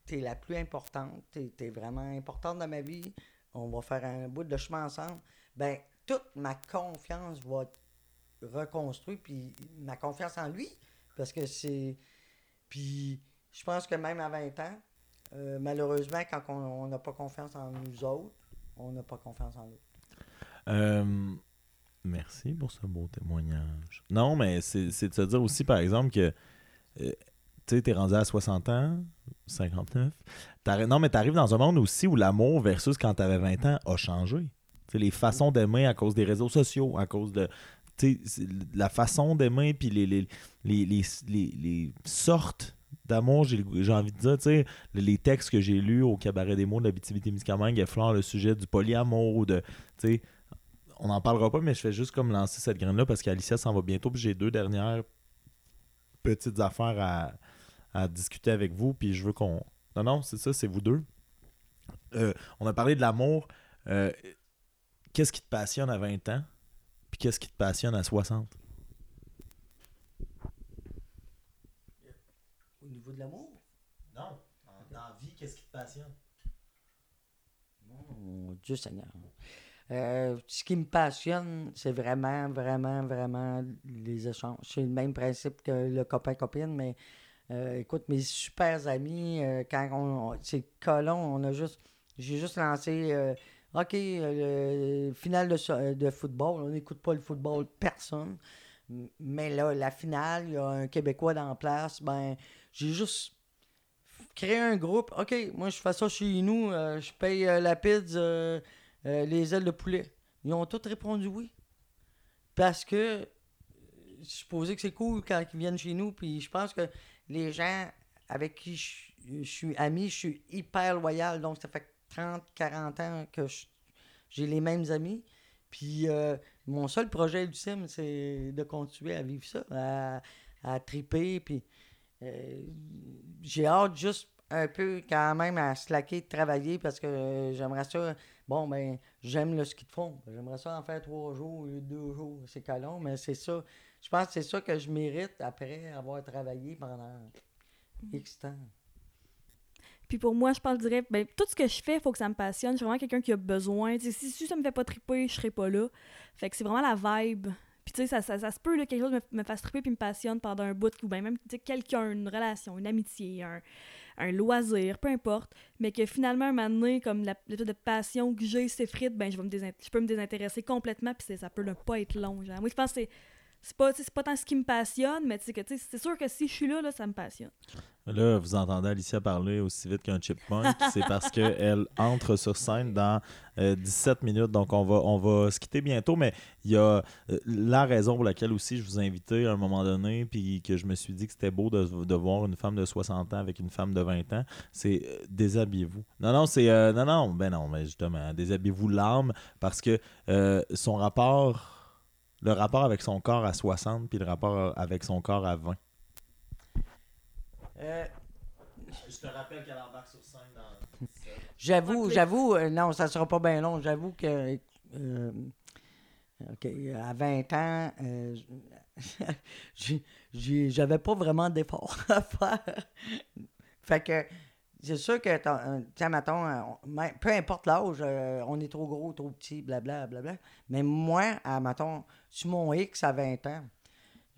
t'es la plus importante, t'es es vraiment importante dans ma vie, on va faire un bout de chemin ensemble, ben toute ma confiance va être reconstruite, puis ma confiance en lui, parce que c'est... Puis je pense que même à 20 ans, euh, malheureusement, quand on n'a pas confiance en nous autres, on n'a pas confiance en l'autre. Euh, merci pour ce beau témoignage. Non, mais c'est de se dire aussi, par exemple, que euh, tu sais, t'es rendu à 60 ans, 59. Non, mais t'arrives dans un monde aussi où l'amour versus quand t'avais 20 ans a changé les façons d'aimer à cause des réseaux sociaux, à cause de la façon d'aimer, puis les, les, les, sortes d'amour, j'ai envie de dire, tu les textes que j'ai lus au Cabaret des mots de la BTVT-Miscamingue effleurent le sujet du polyamour ou de, tu on n'en parlera pas, mais je fais juste comme lancer cette graine-là parce qu'Alicia s'en va bientôt, puis j'ai deux dernières petites affaires à, discuter avec vous, puis je veux qu'on... Non, non, c'est ça, c'est vous deux. Euh, on a parlé de l'amour. Euh, qu'est-ce qui te passionne à 20 ans, puis qu'est-ce qui te passionne à 60? Au niveau de l'amour? Non. Dans la vie, qu'est-ce qui te passionne? Mon Dieu Seigneur. Euh, ce qui me passionne, c'est vraiment, vraiment, vraiment les échanges. C'est le même principe que le copain-copine, mais euh, écoute, mes super amis, euh, quand on, c'est colon, on a juste, j'ai juste lancé OK, euh, finale de, football, on n'écoute pas le football, personne. Mais là, la finale, il y a un Québécois dans la place, ben, j'ai juste créé un groupe. OK, moi, je fais ça chez nous, je paye la pizza, les ailes de poulet. Ils ont tous répondu oui. Parce que je supposais que c'est cool quand ils viennent chez nous, puis je pense que les gens avec qui je, suis ami, je suis hyper loyal, donc ça fait 30, 40 ans que j'ai les mêmes amis. Puis euh, mon seul projet du sim, c'est de continuer à vivre ça, à, triper. Puis euh, j'ai hâte juste un peu quand même à slacker de travailler parce que j'aimerais ça. Bon, ben, j'aime le ski de fond. J'aimerais ça en faire trois jours, deux jours. C'est calon, mais c'est ça. Je pense que c'est ça que je mérite après avoir travaillé pendant X temps. Puis pour moi, je je dirais, ben, tout ce que je fais, il faut que ça me passionne. Je suis vraiment quelqu'un qui a besoin. si, si ça me fait pas triper, je serais pas là. Fait que c'est vraiment la vibe. Puis tu sais, ça, ça, ça, se peut, là, quelque chose me, me fasse triper puis me passionne pendant un bout, ou bien même quelqu'un, une relation, une amitié, un, un, loisir, peu importe. Mais que finalement, un moment donné, comme la, de passion que j'ai s'effrite, ben je, je peux me désintéresser complètement, puis ça peut ne pas être long. Genre. Moi, je pense que c'est c'est pas, pas tant ce qui me passionne, mais c'est sûr que si je suis là, là, ça me passionne. Là, vous entendez Alicia parler aussi vite qu'un chipmunk. c'est parce qu'elle entre sur scène dans 17 euh, minutes. Donc, on va, on va se quitter bientôt. Mais il y a euh, la raison pour laquelle aussi je vous ai invité à un moment donné, puis que je me suis dit que c'était beau de, de, voir une femme de 60 ans avec une femme de 20 ans. C'est euh, déshabillez-vous. Non, non, c'est. non, non, ben non, mais justement, déshabillez-vous l'âme parce que son rapport le rapport avec son corps à 60 puis le rapport avec son corps à 20. Euh, je te rappelle qu'elle embarque sur scène dans. J'avoue, j'avoue, euh, non, ça sera pas bien long. J'avoue que. Euh, OK, à 20 ans, j'avais pas vraiment d'effort à faire. fait que c'est sûr que, tiens, mettons, peu importe l'âge, on est trop gros, trop petit, blablabla, bla, Mais moi, à, mettons, sur mon X à 20 ans,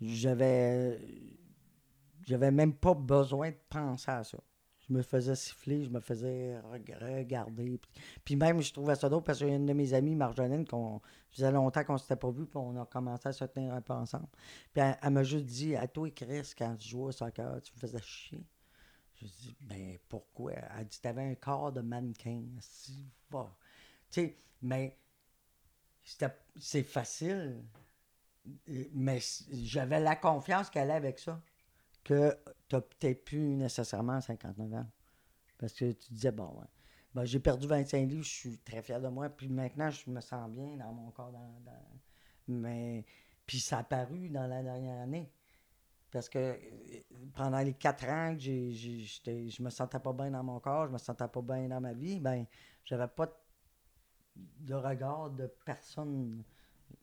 j'avais j'avais même pas besoin de penser à ça. je me faisais siffler, je me faisais reg- regarder. Puis, même, je trouvais ça drôle parce qu'il y a une de mes amies, Marjolaine, qu'on faisait longtemps qu'on s'était pas vu, puis on a commencé à se tenir un peu ensemble. Puis elle, elle m'a juste dit À toi, Chris, quand tu jouais au soccer, tu me faisais chier. Je dis Ben pourquoi? Elle dit T'avais un corps de mannequin. Si, va. Tu sais, mais c'est facile. Mais j'avais la confiance qu'elle allait avec ça. Que t'as peut-être plus nécessairement 59 ans. Parce que tu disais, bon. Ben, j'ai perdu 25 livres, je suis très fier de moi. Puis maintenant, je me sens bien dans mon corps. Dans- Mais, puis ça a paru dans la dernière année. Parce que pendant les quatre ans que j'ai, je me sentais pas bien dans mon corps, je me sentais pas bien dans ma vie, ben j'avais pas de regard de personne.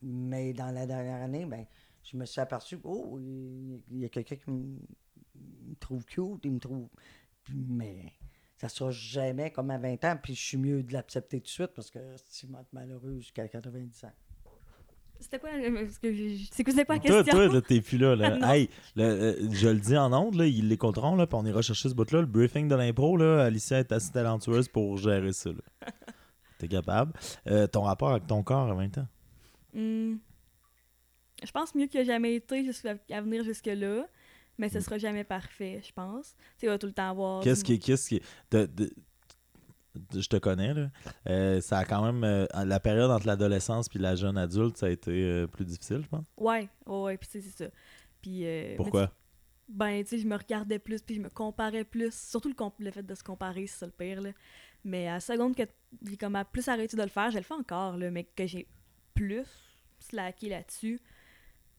Mais dans la dernière année, ben, je me suis aperçu, oh, il y a quelqu'un qui me trouve cute, il me trouve. Mais ça sera jamais comme à 20 ans, puis je suis mieux de l'accepter tout de suite parce que si je malheureux jusqu'à 90 ans. C'était quoi, parce que c'est quoi, c'était quoi la Toi, question? toi, là, t'es plus là. hey, le- euh, je le dis en ondes, là, ils l'écouteront, là, puis on ira chercher ce bout-là. Le briefing de l'impro, là, Alicia est assez talentueuse pour gérer ça. T'es capable. Euh, ton rapport avec ton corps à 20 ans. Je pense mieux qu'il a jamais été jusqu'à à venir jusque-là, mais ce sera jamais parfait, je pense. Tu sais, il va tout le temps avoir. Hmm. Qu'est-ce qui qu'est-ce qui de- de- de- je te connais là. Euh, ça a quand même euh, la période entre l'adolescence puis la jeune adulte, ça a été euh, plus difficile, je pense. Ouais, ouais, ouais, puis tu sais, c'est ça. Puis. euh, Pourquoi? tu- Ben, tu sais, je me regardais plus, puis je me comparais plus. Surtout le, comp- le fait de se comparer, c'est ça le pire, là. Mais à la seconde que j'ai comme à plus arrêté de le faire, je le fais encore, là, mais que j'ai plus slacké là-dessus.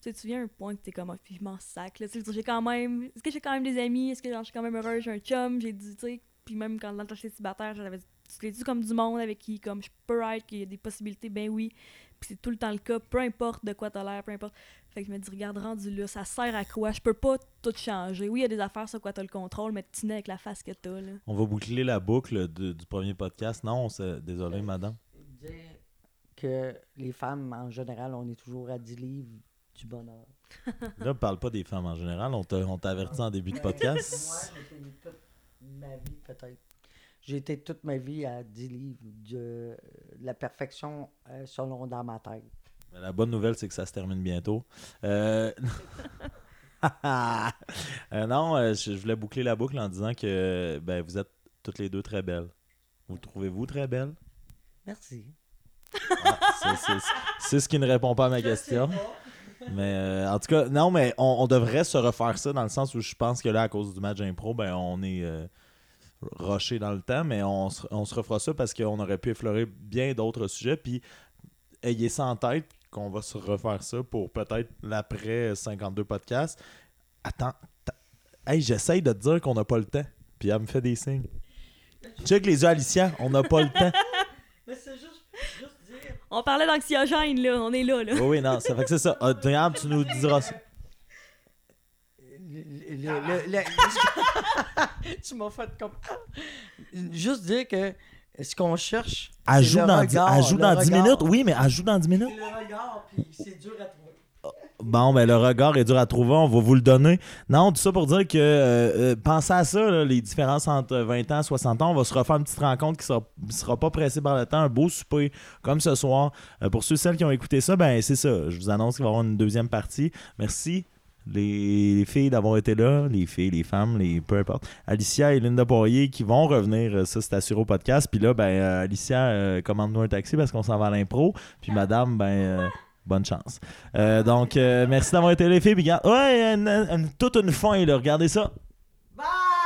Tu sais, tu viens à un point que t'es comme, Ah, puis je m'en sac, là. Tu sais, j'ai quand même. Est-ce que j'ai quand même des amis? Est-ce que genre, je suis quand même heureuse? J'ai un chum? J'ai dit, tu sais. Puis même quand dans le temps j'étais célibataire, j'avais tu l'as dit comme du monde avec qui, comme, je peux être, qu'il y a des possibilités, ben oui. Puis c'est tout le temps le cas, peu importe de quoi t'as l'air, peu importe. Fait que je me dis, regarde, rendu là, ça sert à quoi? Je peux pas tout changer. Oui, il y a des affaires sur quoi t'as le contrôle, mais tu nais avec la face que t'as, là. On va boucler la boucle de- du premier podcast. Non, c'est- désolé madame. Dire que les femmes, en général, on est toujours à 10 livres du bonheur. Là, parle pas des femmes en général, on t'a on t'a averti en début de podcast. Moi, j'ai été toute ma vie, peut-être. J'ai été toute ma vie à 10 livres de la perfection euh, selon dans ma tête. Mais la bonne nouvelle, c'est que ça se termine bientôt. Euh, euh, non, je voulais boucler la boucle en disant que ben, vous êtes toutes les deux très belles. Vous trouvez-vous très belles? Merci. Ah, c'est ce qui ne répond pas à ma question. Mais euh, en tout cas, non, mais on, devrait se refaire ça dans le sens où je pense que là, à cause du match impro, ben, on est euh, rushé dans le temps, mais on, se- on se refera ça parce qu'on aurait pu effleurer bien d'autres sujets. Puis ayez ça en tête qu'on va se refaire ça pour peut-être l'après 52 podcasts. Attends, hey, j'essaye de te dire qu'on n'a pas le temps. Puis elle me fait des signes. Check les yeux, Alicia, on n'a pas le temps. Mais c'est juste. On parlait d'anxiogène, là. On est là, là. Oui, oui, non, ça fait que c'est ça. Ah, regarde, tu nous diras ça. Le- le- le- le- tu m'as fait comme. Juste dire que ce qu'on cherche. c'est Ajoute le dans, regard, dix- ajoute le dans 10 regard. minutes. Oui, mais ajoute dans 10 minutes. C'est le regard, puis c'est dur à trouver. Bon, ben le regard est dur à trouver, on va vous le donner. Non, tout ça pour dire que euh, euh, pensez à ça, les différences entre 20 ans et 60 ans. On va se refaire une petite rencontre qui sera, sera pas pressée par le temps, un beau souper comme ce soir. Euh, pour ceux et celles qui ont écouté ça, ben c'est ça. Je vous annonce qu'il va y avoir une deuxième partie. Merci. Les, les filles d'avoir été là, les filles, les femmes, les peu importe. Alicia et Linda Poirier qui vont revenir, ça c'est assuré au podcast. Puis là, ben Alicia, commande-nous un taxi parce qu'on s'en va à l'impro. Puis madame, ben bonne chance. Euh, donc, euh, merci d'avoir été les filles. Puis, ouais, toute une fin, là. Regardez ça. Bye!